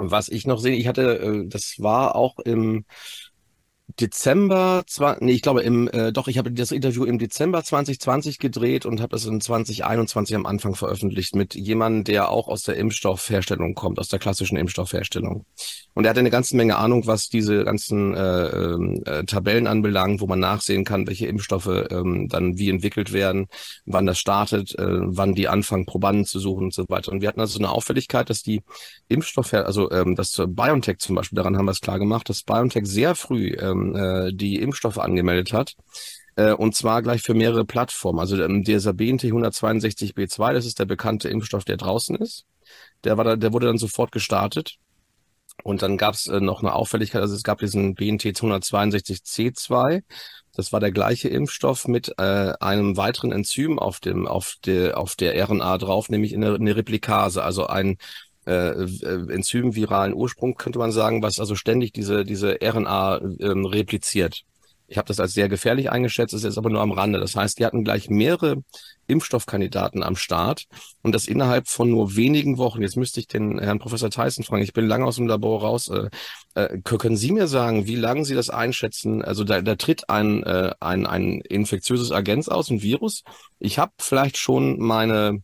Was ich noch sehe, ich hatte, äh, das war auch im Dezember, nee, ich glaube im, äh, doch, ich habe das Interview im Dezember 2020 gedreht und habe es in 2021 am Anfang veröffentlicht mit jemandem, der auch aus der Impfstoffherstellung kommt, aus der klassischen Impfstoffherstellung. Und er hatte eine ganze Menge Ahnung, was diese ganzen äh, ähm, äh, Tabellen anbelangt, wo man nachsehen kann, welche Impfstoffe äh, dann wie entwickelt werden, wann das startet, äh, wann die anfangen, Probanden zu suchen und so weiter. Und wir hatten also eine Auffälligkeit, dass die Impfstoffe, also ähm, das BioNTech zum Beispiel, daran haben wir es klar gemacht, dass BioNTech sehr früh ähm, ähm, äh, die Impfstoffe angemeldet hat. Äh, und zwar gleich für mehrere Plattformen. Also ähm, der Sabin T162B2, das ist der bekannte Impfstoff, der draußen ist. Der, war da, der wurde dann sofort gestartet. Und dann gab es äh, noch eine Auffälligkeit, also es gab diesen BNT 262C2. Das war der gleiche Impfstoff mit äh, einem weiteren Enzym auf dem auf der auf der RNA drauf, nämlich eine, eine Replikase, also ein äh, äh, enzymviralen Ursprung, könnte man sagen, was also ständig diese, diese RNA ähm, repliziert. Ich habe das als sehr gefährlich eingeschätzt, ist jetzt aber nur am Rande. Das heißt, die hatten gleich mehrere Impfstoffkandidaten am Start und das innerhalb von nur wenigen Wochen. Jetzt müsste ich den Herrn Professor Tyson fragen, ich bin lange aus dem Labor raus. Äh, äh, können Sie mir sagen, wie lange Sie das einschätzen? Also da, da tritt ein, äh, ein, ein infektiöses Agens aus, ein Virus. Ich habe vielleicht schon meine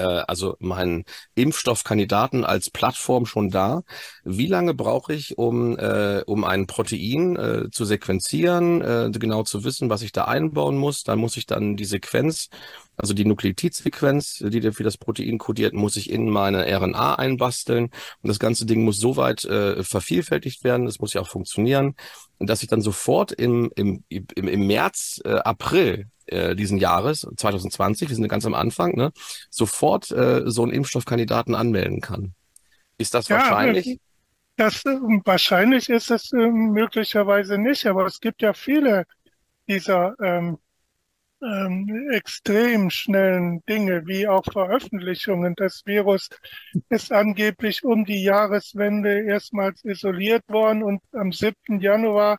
äh, also meinen Impfstoffkandidaten als Plattform schon da. Wie lange brauche ich, um, äh, um ein Protein äh, zu sequenzieren, äh, genau zu wissen, was ich da einbauen muss? Dann muss ich dann die Sequenz, also die Nukleotidsequenz, die für das Protein kodiert, muss ich in meine RNA einbasteln. Und das ganze Ding muss soweit äh, vervielfältigt werden, es muss ja auch funktionieren, dass ich dann sofort im, im, im, im März, äh, April äh, diesen Jahres, 2020, wir sind ganz am Anfang, ne, sofort äh, so einen Impfstoffkandidaten anmelden kann. Ist das ja, wahrscheinlich? Das äh, wahrscheinlich ist es äh, möglicherweise nicht, aber es gibt ja viele dieser ähm, ähm, extrem schnellen Dinge, wie auch Veröffentlichungen. Das Virus ist angeblich um die Jahreswende erstmals isoliert worden und am 7. Januar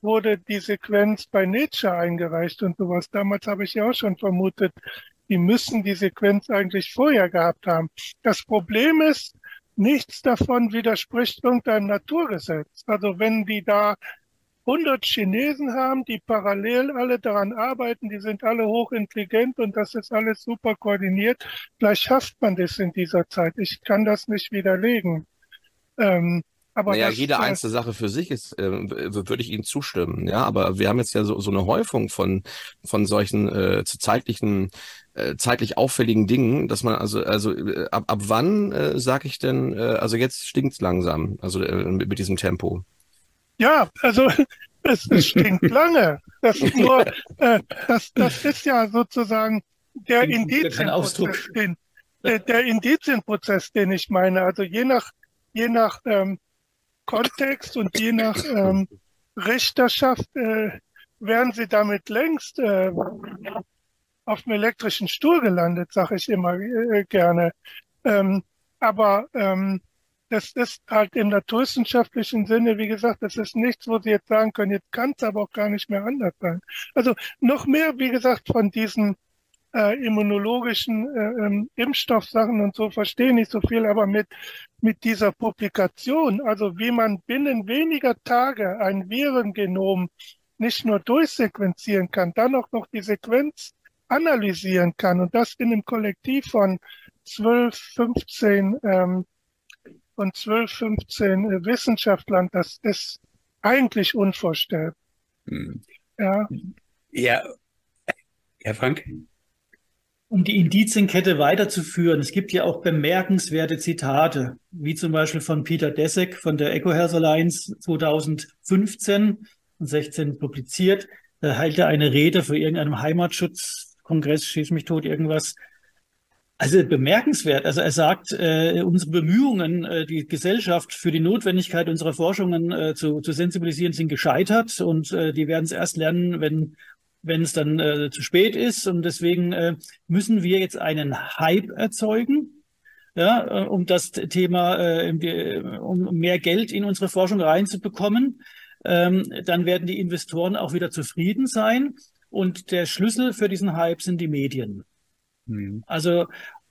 wurde die Sequenz bei Nature eingereicht und sowas. Damals habe ich ja auch schon vermutet, die müssen die Sequenz eigentlich vorher gehabt haben. Das Problem ist, nichts davon widerspricht irgendeinem Naturgesetz. Also wenn die da 100 Chinesen haben, die parallel alle daran arbeiten, die sind alle hochintelligent und das ist alles super koordiniert. Vielleicht schafft man das in dieser Zeit. Ich kann das nicht widerlegen. Ähm, aber naja, das, jede einzelne Sache für sich ist, äh, würde ich Ihnen zustimmen. Ja, aber wir haben jetzt ja so, so eine Häufung von, von solchen äh, zeitlichen, äh, zeitlich auffälligen Dingen, dass man also, also äh, ab, ab wann äh, sage ich denn, äh, also jetzt stinkt's langsam, also äh, mit diesem Tempo. Ja, also es, es stinkt <laughs> lange. Das ist nur, äh, das, das ist ja sozusagen der Indizienprozess, den, der, der Indizienprozess, den ich meine. Also je nach, je nach ähm, Kontext und je nach ähm, Richterschaft äh, wären sie damit längst äh, auf dem elektrischen Stuhl gelandet, sage ich immer äh, gerne. Ähm, aber ähm, das ist halt im naturwissenschaftlichen Sinne, wie gesagt, das ist nichts, wo Sie jetzt sagen können, jetzt kann es aber auch gar nicht mehr anders sein. Also noch mehr, wie gesagt, von diesen äh, immunologischen äh, ähm, Impfstoffsachen und so verstehe nicht so viel, aber mit, mit dieser Publikation, also wie man binnen weniger Tage ein Virengenom nicht nur durchsequenzieren kann, dann auch noch die Sequenz analysieren kann und das in einem Kollektiv von 12, 15 ähm, und 12, 15 äh, Wissenschaftlern, das ist eigentlich unvorstellbar. Hm. Ja, Ja, Herr Frank? Um die Indizienkette weiterzuführen, es gibt ja auch bemerkenswerte Zitate, wie zum Beispiel von Peter Deszek von der EcoHealth Alliance 2015 und 16 publiziert. Da hält er eine Rede für irgendeinem Heimatschutzkongress, schieß mich tot, irgendwas. Also bemerkenswert. Also er sagt, äh, unsere Bemühungen, äh, die Gesellschaft für die Notwendigkeit unserer Forschungen äh, zu, zu sensibilisieren, sind gescheitert und äh, die werden es erst lernen, wenn wenn es dann äh, zu spät ist. Und deswegen äh, müssen wir jetzt einen Hype erzeugen, ja, äh, um das Thema, äh, um mehr Geld in unsere Forschung reinzubekommen. Ähm, dann werden die Investoren auch wieder zufrieden sein. Und der Schlüssel für diesen Hype sind die Medien. Hm. Also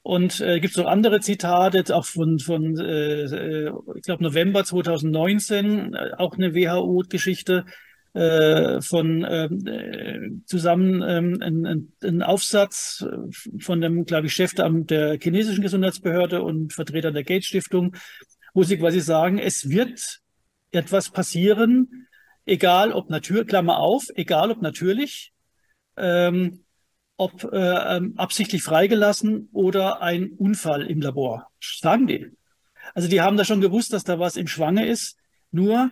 und äh, gibt es noch andere Zitate, auch von, von äh, äh, ich glaube November 2019, äh, auch eine WHO-Geschichte äh, von ähm, äh, zusammen ähm, ein Aufsatz äh, von dem, glaube ich, Chef der, der chinesischen Gesundheitsbehörde und Vertreter der Gates Stiftung, wo sie quasi sagen, es wird etwas passieren, egal ob natürlich, Klammer auf, egal ob natürlich, ähm, ob äh, ähm, absichtlich freigelassen oder ein Unfall im Labor. Sagen die. Also die haben da schon gewusst, dass da was im Schwange ist. Nur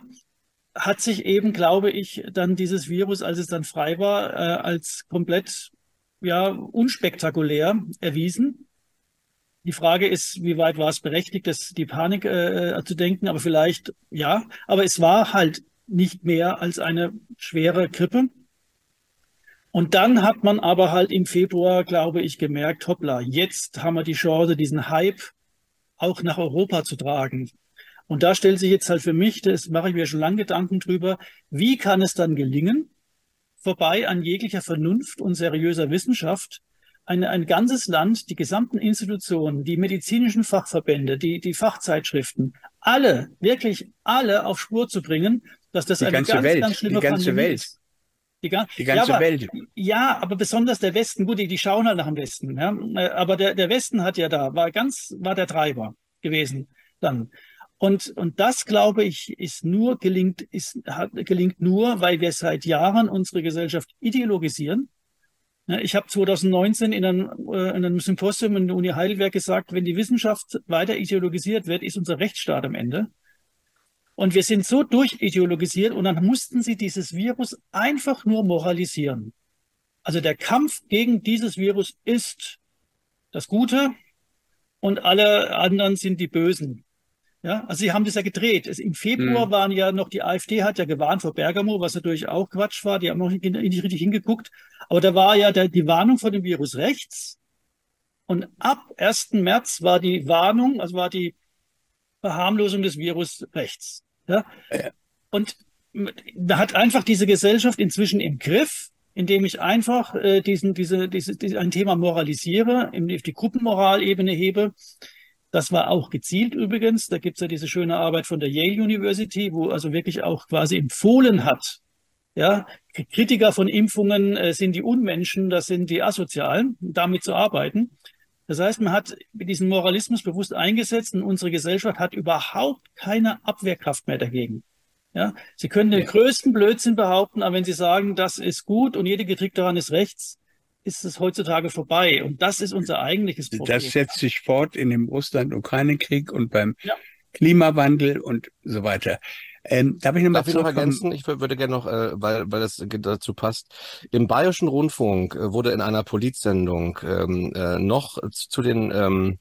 hat sich eben, glaube ich, dann dieses Virus, als es dann frei war, äh, als komplett ja unspektakulär erwiesen. Die Frage ist, wie weit war es berechtigt, das, die Panik äh, zu denken, aber vielleicht ja. Aber es war halt nicht mehr als eine schwere Grippe. Und dann hat man aber halt im Februar, glaube ich, gemerkt, hoppla, jetzt haben wir die Chance, diesen Hype auch nach Europa zu tragen. Und da stellt sich jetzt halt für mich, das mache ich mir schon lange Gedanken drüber, wie kann es dann gelingen, vorbei an jeglicher Vernunft und seriöser Wissenschaft, ein, ein ganzes Land, die gesamten Institutionen, die medizinischen Fachverbände, die, die Fachzeitschriften, alle, wirklich alle auf Spur zu bringen, dass das Die eine ganz, Welt, ganz schlimme die ganze Pandemie Welt. ist. Die, ga Die ganze ja, aber, Welt. Ja, aber besonders der Westen, gut, die, die schauen halt nach dem Westen. Ja? Äh, Aber der, der Westen hat ja da, war ganz, war der Treiber gewesen dann. Und, und das, glaube ich, ist nur gelingt, ist, hat, gelingt nur, weil wir seit Jahren unsere Gesellschaft ideologisieren. Ich habe 2019 in einem, äh, in einem Symposium in der Uni Heidelberg gesagt, wenn die Wissenschaft weiter ideologisiert wird, ist unser Rechtsstaat am Ende. Und wir sind so durchideologisiert und dann mussten sie dieses Virus einfach nur moralisieren. Also der Kampf gegen dieses Virus ist das Gute und alle anderen sind die Bösen. Ja, also sie haben das ja gedreht. Es, Im Februar Hm. waren ja noch, die AfD hat ja gewarnt vor Bergamo, was natürlich auch Quatsch war. Die haben noch nicht, nicht richtig hingeguckt. Aber da war ja der, die Warnung vor dem Virus rechts. Und ab 1. März war die Warnung, also war die Verharmlosung des Virus rechts. Ja? Ja. Und da hat einfach diese Gesellschaft inzwischen im Griff, indem ich einfach äh, diesen, diese, diese, diese, ein Thema moralisiere, in die, die Gruppenmoralebene hebe. Das war auch gezielt übrigens. Da gibt's ja diese schöne Arbeit von der Yale University, wo also wirklich auch quasi empfohlen hat, ja, Kritiker von Impfungen äh, sind die Unmenschen, das sind die Asozialen, damit zu arbeiten. Das heißt, man hat diesen Moralismus bewusst eingesetzt und unsere Gesellschaft hat überhaupt keine Abwehrkraft mehr dagegen. Ja, Sie können den Ja. größten Blödsinn behaupten, aber wenn Sie sagen, das ist gut und jede Kritik daran ist rechts, ist es heutzutage vorbei. Und das ist unser eigentliches Problem. Das setzt sich fort in dem Russland-Ukraine-Krieg und beim Ja. Klimawandel und so weiter. Ähm, darf ich nochmal Darf ich noch ergänzen? Ich wür- würde gerne noch, äh, weil, weil das dazu passt. Im Bayerischen Rundfunk äh, wurde in einer Politsendung ähm, äh, noch zu zu den ähm,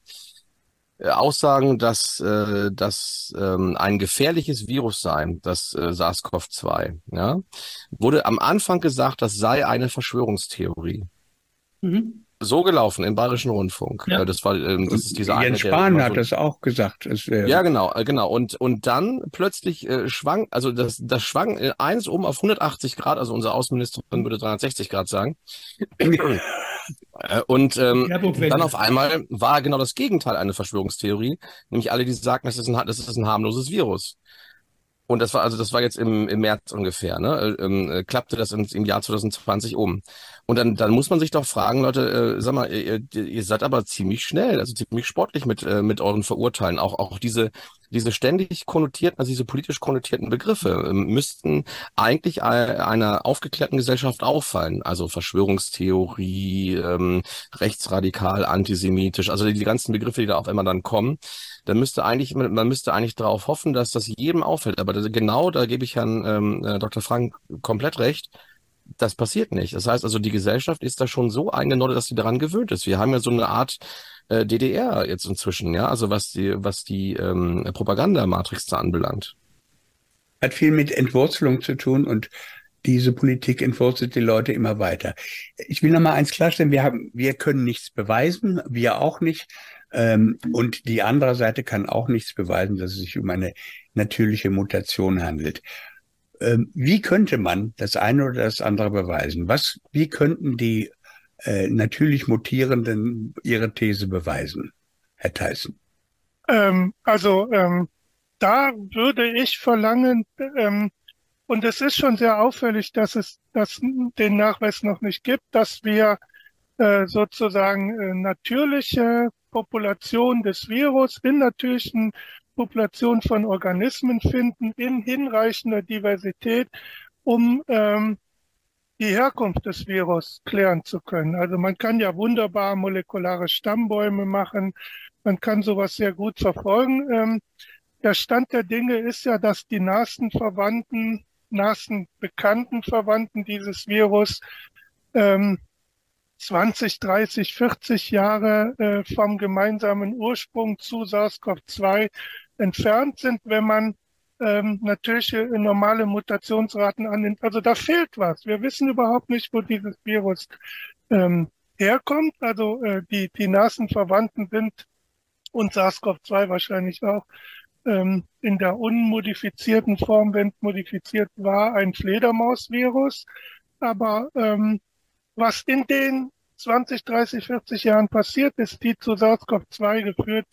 äh, Aussagen, dass äh, das ähm, ein gefährliches Virus sei, das äh, SARS-CoV-2, ja, wurde am Anfang gesagt, das sei eine Verschwörungstheorie. Mhm. So gelaufen im Bayerischen Rundfunk. Ja. Äh, das war, ähm, das ist dieser eine, Jens Spahn hat so- das auch gesagt. Es wäre ja, genau, äh, genau. Und, und dann plötzlich äh, schwang, also das, das schwang äh, eins um auf 180 Grad, also unsere Außenministerin würde 360 Grad sagen. Und ähm, dann auf einmal war genau das Gegenteil eine Verschwörungstheorie, nämlich alle, die sagten, das ist ein, das ist ein harmloses Virus. Und das war also, das war jetzt im, im März ungefähr, ne? Äh, ähm, äh, klappte das im, im Jahr 2020 um. Und dann, dann muss man sich doch fragen, Leute, äh, sag mal, ihr, ihr seid aber ziemlich schnell, also ziemlich sportlich mit, äh, mit euren Verurteilen. Auch, auch diese, diese ständig konnotierten, also diese politisch konnotierten Begriffe ähm, müssten eigentlich ei- einer aufgeklärten Gesellschaft auffallen. Also Verschwörungstheorie, ähm, rechtsradikal, antisemitisch, also die, die ganzen Begriffe, die da auf einmal dann kommen. Da müsste eigentlich, man man müsste eigentlich darauf hoffen, dass das jedem auffällt. Aber das, genau, da gebe ich Herrn ähm, äh, Dr. Frank komplett recht. Das passiert nicht. Das heißt also, die Gesellschaft ist da schon so eingenordet, dass sie daran gewöhnt ist. Wir haben ja so eine Art äh, DDR jetzt inzwischen, ja, also was die, was die ähm, Propagandamatrix da anbelangt. hat viel mit Entwurzelung zu tun und diese Politik entwurzelt die Leute immer weiter. Ich will noch mal eins klarstellen, wir haben, wir können nichts beweisen, wir auch nicht. Ähm, und die andere Seite kann auch nichts beweisen, dass es sich um eine natürliche Mutation handelt. Ähm, wie könnte man das eine oder das andere beweisen? Was, wie könnten die äh, natürlich Mutierenden ihre These beweisen, Herr Tyson? Ähm, also ähm, da würde ich verlangen, ähm, und es ist schon sehr auffällig, dass es dass den Nachweis noch nicht gibt, dass wir äh, sozusagen äh, natürliche Population des Virus in natürlichen Populationen von Organismen finden, in hinreichender Diversität, um ähm, die Herkunft des Virus klären zu können. Also man kann ja wunderbar molekulare Stammbäume machen, man kann sowas sehr gut verfolgen. Ähm, der Stand der Dinge ist ja, dass die nahesten Verwandten, nahesten bekannten Verwandten dieses Virus ähm, 20, 30, 40 Jahre äh, vom gemeinsamen Ursprung zu SARS-CoV-2 entfernt sind, wenn man ähm, natürliche normale Mutationsraten annimmt. Also da fehlt was. Wir wissen überhaupt nicht, wo dieses Virus ähm, herkommt. Also äh, die, die nahesten Verwandten sind und SARS-CoV-2 wahrscheinlich auch ähm, in der unmodifizierten Form, wenn es modifiziert war, ein Fledermausvirus. Aber ähm, was in den 20, 30, 40 Jahren passiert ist, die zu SARS-CoV-2 geführt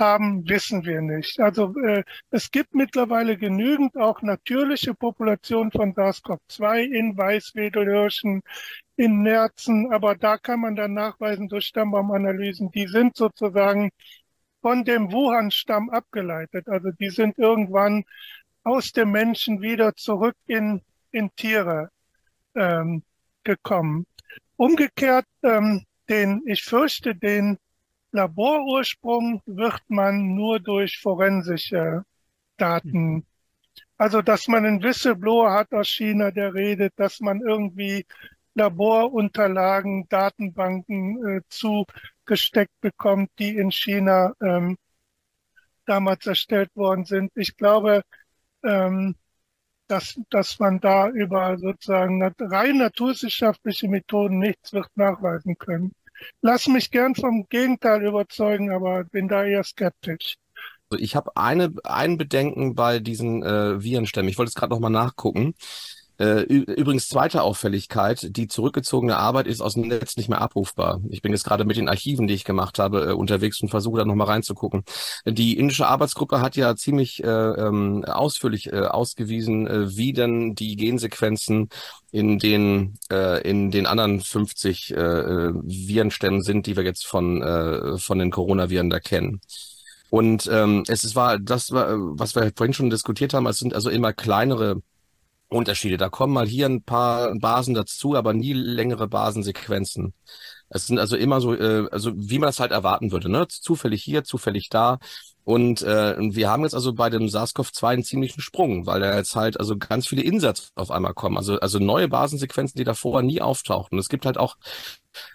haben, wissen wir nicht. Also äh, es gibt mittlerweile genügend auch natürliche Populationen von SARS-CoV-2 in Weißwedelhirschen, in Nerzen, aber da kann man dann nachweisen durch Stammbaumanalysen, die sind sozusagen von dem Wuhan-Stamm abgeleitet. Also die sind irgendwann aus dem Menschen wieder zurück in, in Tiere ähm, gekommen. Umgekehrt, ähm, den, ich fürchte, den Laborursprung wird man nur durch forensische Daten, also dass man einen Whistleblower hat aus China, der redet, dass man irgendwie Laborunterlagen, Datenbanken äh, zugesteckt bekommt, die in China ähm, damals erstellt worden sind. Ich glaube, ähm, dass, dass man da über sozusagen rein naturwissenschaftliche Methoden nichts wird nachweisen können. Lass mich gern vom Gegenteil überzeugen, aber bin da eher skeptisch. Also ich habe eine, ein Bedenken bei diesen äh, Virenstämmen. Ich wollte es gerade nochmal nachgucken. Äh, übrigens zweite Auffälligkeit, die zurückgezogene Arbeit ist aus dem Netz nicht mehr abrufbar. Ich bin jetzt gerade mit den Archiven, die ich gemacht habe, äh, unterwegs und versuche da nochmal reinzugucken. Die indische Arbeitsgruppe hat ja ziemlich äh, ähm, ausführlich äh, ausgewiesen, wie denn die Gensequenzen in den äh, in den anderen 50 äh, Virenstämmen sind, die wir jetzt von äh, von den Coronaviren da kennen. Und ähm, es war das, war, was wir vorhin schon diskutiert haben, es sind also immer kleinere Unterschiede. Da kommen mal hier ein paar Basen dazu, aber nie längere Basensequenzen. Es sind also immer so, äh, also wie man es halt erwarten würde, ne? Zufällig hier, zufällig da. Und äh, wir haben jetzt also bei dem SARS-CoV-2 einen ziemlichen Sprung, weil da jetzt halt also ganz viele Insatz auf einmal kommen. Also, also neue Basensequenzen, die davor nie auftauchten. Es gibt halt auch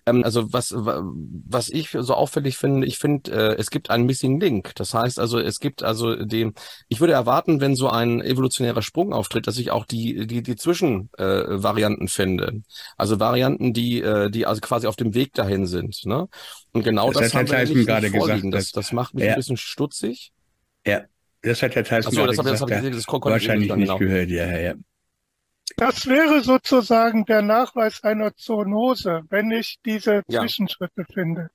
ähm, also was, was ich so auffällig finde, ich finde, äh, es gibt einen Missing Link. Das heißt also, es gibt also den, ich würde erwarten, wenn so ein evolutionärer Sprung auftritt, dass ich auch die, die, die Zwischenvarianten äh, finde. Also Varianten, die, äh, die also quasi auf dem Weg dahin sind. Ne? Und genau das, das haben wir nicht gerade. Gesagt. Das, das macht mich ja. ein bisschen stutzig. Ja, das hat der Tyson so, das gesagt. Das, das, das, das wahrscheinlich nicht genau. gehört, ja, ja. Das wäre sozusagen der Nachweis einer Zoonose, wenn ich diese ja. Zwischenschritte finde.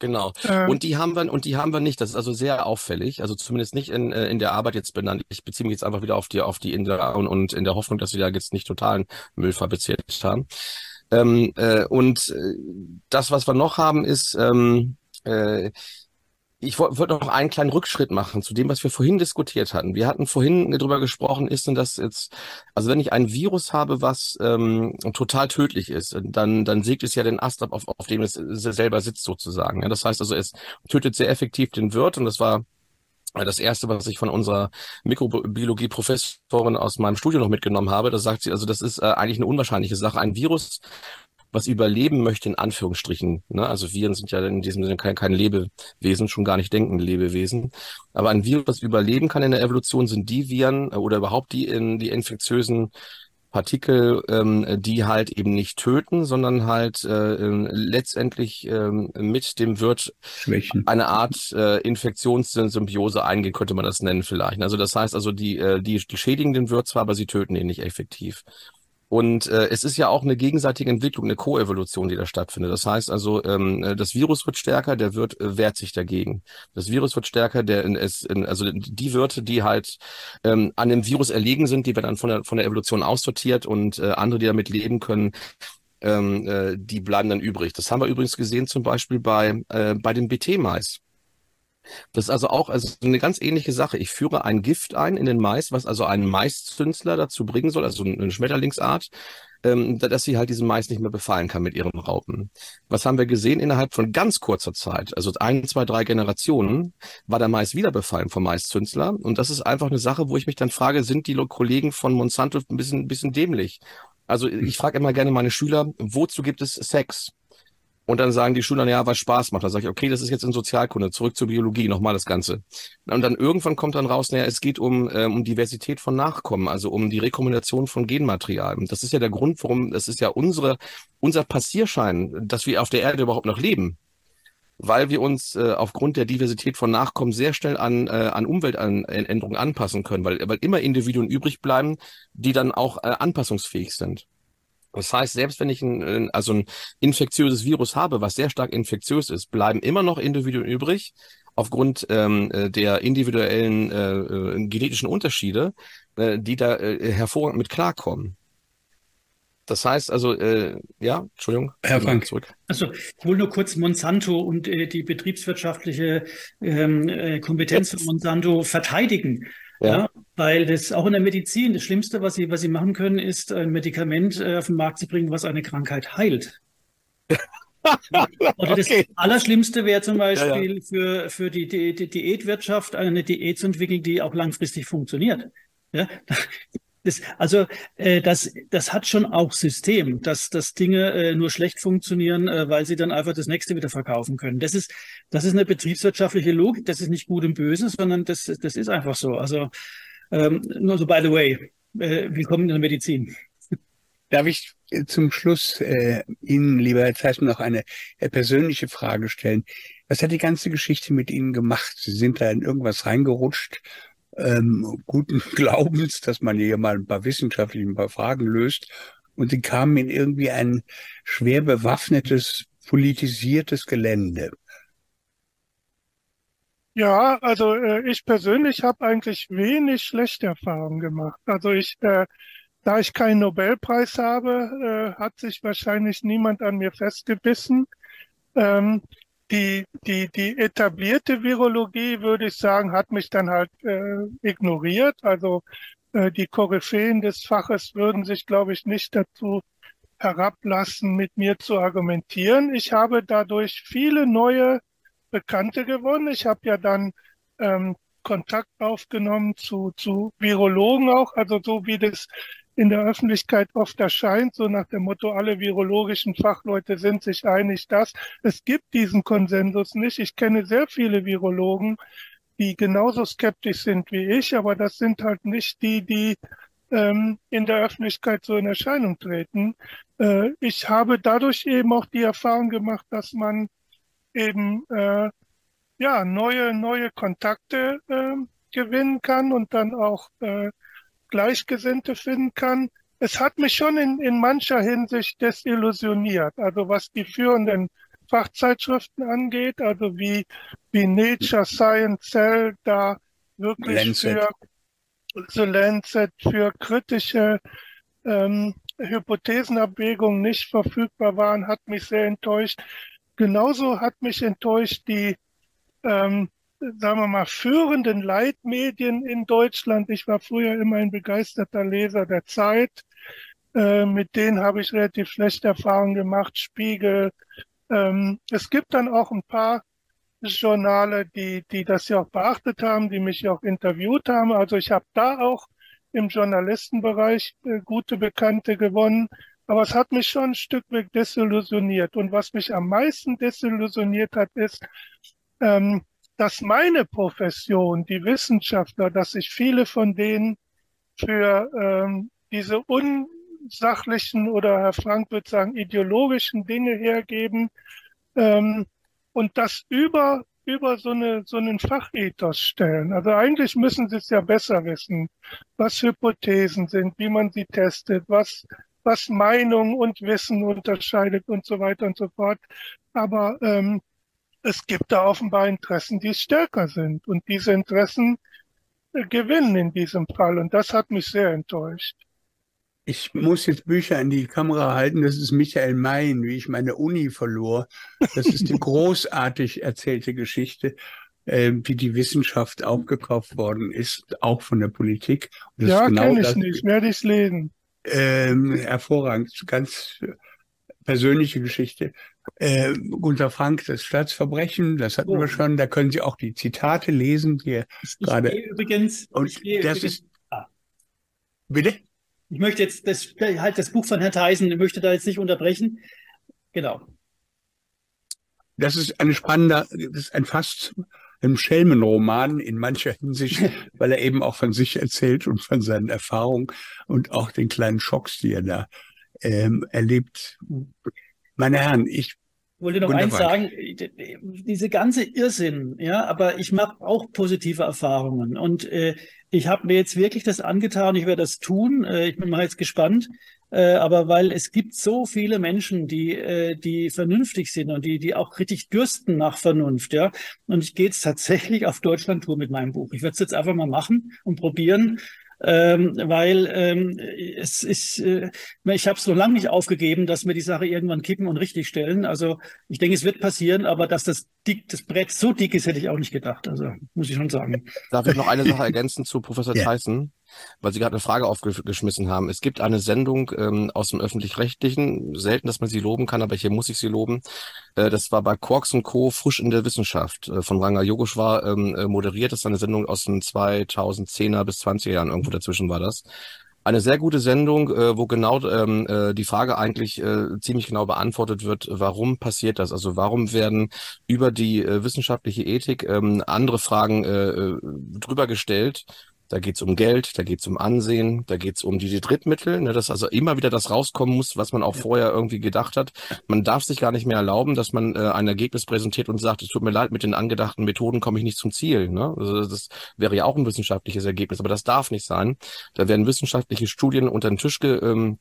Genau. Äh, und die haben wir und die haben wir nicht. Das ist also sehr auffällig. Also zumindest nicht in, äh, in der Arbeit jetzt benannt. Ich beziehe mich jetzt einfach wieder auf die auf die in der und, und in der Hoffnung, dass wir da jetzt nicht totalen Müll fabriziert haben. Ähm, äh, und äh, das, was wir noch haben, ist ähm, äh, ich wollte noch einen kleinen Rückschritt machen zu dem, was wir vorhin diskutiert hatten. Wir hatten vorhin darüber gesprochen, ist denn das jetzt, also wenn ich ein Virus habe, was ähm, total tödlich ist, dann, dann sägt es ja den Ast ab, auf, auf dem es selber sitzt sozusagen. Ja, das heißt also, es tötet sehr effektiv den Wirt und das war das erste, was ich von unserer Mikrobiologie-Professorin aus meinem Studio noch mitgenommen habe, da sagt sie, also das ist äh, eigentlich eine unwahrscheinliche Sache. Ein Virus was überleben möchte, in Anführungsstrichen. Ne? Also Viren sind ja in diesem Sinne kein, kein Lebewesen, schon gar nicht denkende Lebewesen. Aber ein Virus, was überleben kann in der Evolution, sind die Viren äh, oder überhaupt die in die infektiösen Partikel, ähm, die halt eben nicht töten, sondern halt äh, ähm, letztendlich ähm, mit dem Wirt Schwächen. eine Art äh, Infektionssymbiose eingehen, könnte man das nennen vielleicht. Also das heißt also, die, äh, die, die schädigen den Wirt zwar, aber sie töten ihn nicht effektiv. Und äh, es ist ja auch eine gegenseitige Entwicklung, eine Koevolution, die da stattfindet. Das heißt also, ähm, äh, das Virus wird stärker, der Wirt äh, wehrt sich dagegen. Das Virus wird stärker, der es, also die Wirte, die halt ähm, an dem Virus erlegen sind, die werden dann von der von der Evolution aussortiert und äh, andere, die damit leben können, ähm, äh, die bleiben dann übrig. Das haben wir übrigens gesehen zum Beispiel bei äh, bei dem BT-Mais. Das ist also auch also eine ganz ähnliche Sache. Ich führe ein Gift ein in den Mais, was also einen Maiszünsler dazu bringen soll, also eine Schmetterlingsart, ähm, dass sie halt diesen Mais nicht mehr befallen kann mit ihren Raupen. Was haben wir gesehen? Innerhalb von ganz kurzer Zeit, also ein, zwei, drei Generationen, war der Mais wieder befallen vom Maiszünsler. Und das ist einfach eine Sache, wo ich mich dann frage, sind die Kollegen von Monsanto ein bisschen, ein bisschen dämlich? Also ich frage immer gerne meine Schüler, wozu gibt es Sex? Und dann sagen die Schüler, ja, was Spaß macht. Dann sage ich, okay, das ist jetzt in Sozialkunde, zurück zur Biologie, nochmal das Ganze. Und dann irgendwann kommt dann raus, naja, es geht um, ähm, um Diversität von Nachkommen, also um die Rekombination von Genmaterial. Und das ist ja der Grund, warum, das ist ja unsere, unser Passierschein, dass wir auf der Erde überhaupt noch leben. Weil wir uns äh, aufgrund der Diversität von Nachkommen sehr schnell an, äh, an Umweltänderungen anpassen können, weil, weil immer Individuen übrig bleiben, die dann auch äh, anpassungsfähig sind. Das heißt, selbst wenn ich ein, also ein infektiöses Virus habe, was sehr stark infektiös ist, bleiben immer noch Individuen übrig, aufgrund ähm, äh, der individuellen äh, äh, genetischen Unterschiede, äh, die da äh, hervorragend mit klarkommen. Das heißt also, äh, ja, Entschuldigung. Herr Frank. Zurück. Also ich will nur kurz Monsanto und äh, die betriebswirtschaftliche ähm, äh, Kompetenz von Monsanto verteidigen. Ja. ja. weil das auch in der Medizin, das Schlimmste, was sie, was sie machen können, ist ein Medikament äh, auf den Markt zu bringen, was eine Krankheit heilt. <laughs> Oder das okay. Allerschlimmste wäre zum Beispiel ja, ja. für, für die, die, die Diätwirtschaft eine Diät zu entwickeln, die auch langfristig funktioniert. Ja? Das, also äh, das, das hat schon auch System, dass, dass Dinge äh, nur schlecht funktionieren, äh, weil sie dann einfach das nächste wieder verkaufen können. Das ist, das ist eine betriebswirtschaftliche Logik, das ist nicht gut und böse, sondern das, das ist einfach so. Also ähm, nur so by the way, äh, willkommen in der Medizin. Darf ich zum Schluss äh, Ihnen, lieber Herr Zeichen, noch eine äh, persönliche Frage stellen? Was hat die ganze Geschichte mit Ihnen gemacht? Sie sind da in irgendwas reingerutscht, ähm, guten <laughs> Glaubens, dass man hier mal ein paar wissenschaftliche ein paar Fragen löst. Und Sie kamen in irgendwie ein schwer bewaffnetes, politisiertes Gelände. Ja, also äh, ich persönlich habe eigentlich wenig schlechte Erfahrungen gemacht. Also ich äh, da ich keinen Nobelpreis habe, äh, hat sich wahrscheinlich niemand an mir festgebissen. Ähm, die, die, die etablierte Virologie, würde ich sagen, hat mich dann halt äh, ignoriert. Also äh, die Koryphäen des Faches würden sich, glaube ich, nicht dazu herablassen, mit mir zu argumentieren. Ich habe dadurch viele neue Bekannte gewonnen. Ich habe ja dann ähm, Kontakt aufgenommen zu, zu Virologen auch, also so wie das in der Öffentlichkeit oft erscheint, so nach dem Motto, alle virologischen Fachleute sind sich einig, dass es gibt diesen Konsensus nicht. Ich kenne sehr viele Virologen, die genauso skeptisch sind wie ich, aber das sind halt nicht die, die ähm, in der Öffentlichkeit so in Erscheinung treten. Äh, ich habe dadurch eben auch die Erfahrung gemacht, dass man eben äh, ja neue neue Kontakte äh, gewinnen kann und dann auch äh, Gleichgesinnte finden kann. Es hat mich schon in, in mancher Hinsicht desillusioniert. Also was die führenden Fachzeitschriften angeht, also wie, wie Nature, Science, Cell da wirklich Lancet. für The Lancet für kritische ähm, Hypothesenabwägungen nicht verfügbar waren, hat mich sehr enttäuscht. Genauso hat mich enttäuscht die ähm, sagen wir mal, führenden Leitmedien in Deutschland. Ich war früher immer ein begeisterter Leser der Zeit. Äh, mit denen habe ich relativ schlechte Erfahrungen gemacht. Spiegel. Ähm, es gibt dann auch ein paar Journale, die, die das ja auch beachtet haben, die mich ja auch interviewt haben. Also ich habe da auch im Journalistenbereich äh, gute Bekannte gewonnen. Aber es hat mich schon ein Stück weit desillusioniert. Und was mich am meisten desillusioniert hat, ist, ähm, dass meine Profession, die Wissenschaftler, dass sich viele von denen für ähm, diese unsachlichen oder Herr Frank würde sagen ideologischen Dinge hergeben ähm, und das über über so eine so einen Fachethos stellen. Also eigentlich müssen sie es ja besser wissen, was Hypothesen sind, wie man sie testet, was was Meinung und Wissen unterscheidet und so weiter und so fort. Aber ähm, es gibt da offenbar Interessen, die stärker sind. Und diese Interessen äh, gewinnen in diesem Fall. Und das hat mich sehr enttäuscht. Ich muss jetzt Bücher in die Kamera halten. Das ist Michael Mayen, wie ich meine Uni verlor. Das ist die <laughs> großartig erzählte Geschichte, äh, wie die Wissenschaft aufgekauft worden ist, auch von der Politik. ja, genau kenne ich nicht, werde ich lesen. Ähm, hervorragend, ganz persönliche Geschichte. Äh, Gunter Frank, das Staatsverbrechen, das hatten oh. wir schon. Da können Sie auch die Zitate lesen, die ich gerade. Übrigens, und das übrigens, ist. Ah. Bitte? Ich möchte jetzt das, halt das Buch von Herrn Theisen, ich möchte da jetzt nicht unterbrechen. Genau. Das ist eine spannende, das ist ein fast ein Schelmenroman in mancher Hinsicht, <laughs> weil er eben auch von sich erzählt und von seinen Erfahrungen und auch den kleinen Schocks, die er da ähm, erlebt. Meine Herren, ich wollte noch eins sagen, diese ganze Irrsinn, ja, aber ich mache auch positive Erfahrungen. Und äh, ich habe mir jetzt wirklich das angetan, ich werde das tun, äh, ich bin mal jetzt gespannt, äh, aber weil es gibt so viele Menschen, die äh, die vernünftig sind und die die auch richtig dürsten nach Vernunft, ja, und ich gehe jetzt tatsächlich auf Deutschland-Tour mit meinem Buch. Ich werde es jetzt einfach mal machen und probieren ähm, weil ähm, es ist, äh, ich habe es noch lange nicht aufgegeben, dass wir die Sache irgendwann kippen und richtig stellen. Also ich denke, es wird passieren, aber dass das dick, das Brett so dick ist, hätte ich auch nicht gedacht. Also muss ich schon sagen. Darf ich noch eine Sache <laughs> ergänzen zu Professor yeah. Tyson? Weil Sie gerade eine Frage aufgeschmissen haben. Es gibt eine Sendung ähm, aus dem Öffentlich-Rechtlichen, selten, dass man sie loben kann, aber hier muss ich sie loben. Äh, das war bei Quarks Co. frisch in der Wissenschaft äh, von Ranga Yogeshwar ähm, äh, moderiert. Das ist eine Sendung aus den 2010er bis 20er Jahren, irgendwo dazwischen war das. eine sehr gute Sendung, äh, wo genau ähm, äh, die Frage eigentlich äh, ziemlich genau beantwortet wird, warum passiert das? Also warum werden über die äh, wissenschaftliche Ethik ähm, andere Fragen äh, äh drüber gestellt da geht's um Geld, da geht's um Ansehen, da geht's um die Drittmittel, ne, dass also immer wieder das rauskommen muss, was man auch vorher irgendwie gedacht hat. Man darf sich gar nicht mehr erlauben, dass man äh, ein Ergebnis präsentiert und sagt, es tut mir leid, mit den angedachten Methoden komme ich nicht zum Ziel. Ne? Also das wäre ja auch ein wissenschaftliches Ergebnis, aber das darf nicht sein. Da werden wissenschaftliche Studien unter den Tisch ge, ähm,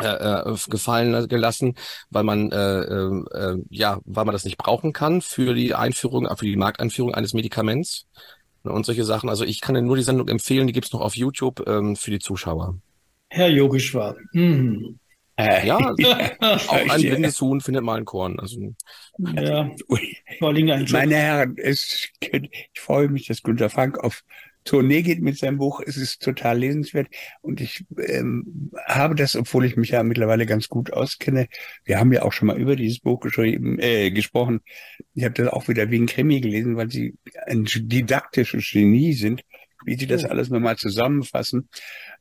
äh, äh gefallen gelassen, weil man äh, äh, äh, ja, weil man das nicht brauchen kann für die Einführung, für die Markteinführung eines Medikaments. Ne, und solche Sachen. Also ich kann dir nur die Sendung empfehlen, die gibt's noch auf YouTube ähm, für die Zuschauer. Herr Yogeshwar. Mhm. Äh, ja, <laughs> auch ein blindes Huhn findet mal ein Korn. Also, ja, meine Herren, es, ich freue mich, dass Günter Frank auf Tournee geht mit seinem Buch. Es ist total lesenswert und ich ähm, habe das, obwohl ich mich ja mittlerweile ganz gut auskenne. Wir haben ja auch schon mal über dieses Buch geschrieben, äh, gesprochen. Ich habe das auch wieder wie ein Krimi gelesen, weil sie ein didaktisches Genie sind, wie sie das alles nochmal zusammenfassen.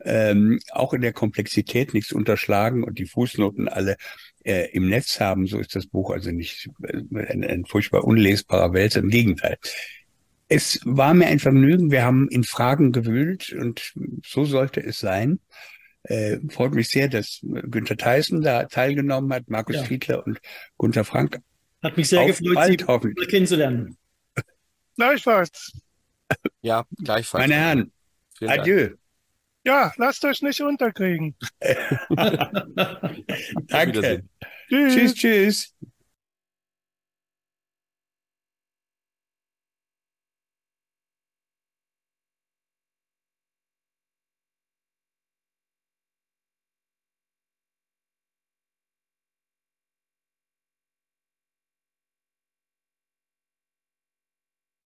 Ähm, auch in der Komplexität nichts unterschlagen und die Fußnoten alle äh, im Netz haben. So ist das Buch also nicht äh, ein, ein furchtbar unlesbarer Welt. Im Gegenteil. Es war mir ein Vergnügen. Wir haben in Fragen gewühlt und so sollte es sein. Äh, freut mich sehr, dass Günther Theissen da teilgenommen hat, Markus ja. Fiedler und Gunther Frank. Hat mich sehr gefreut, bald, Sie kennenzulernen. <laughs> Gleichfalls. Ja, gleichfalls. Meine Herren, adieu. Ja, lasst euch nicht unterkriegen. <laughs> Danke. Tschüss, tschüss.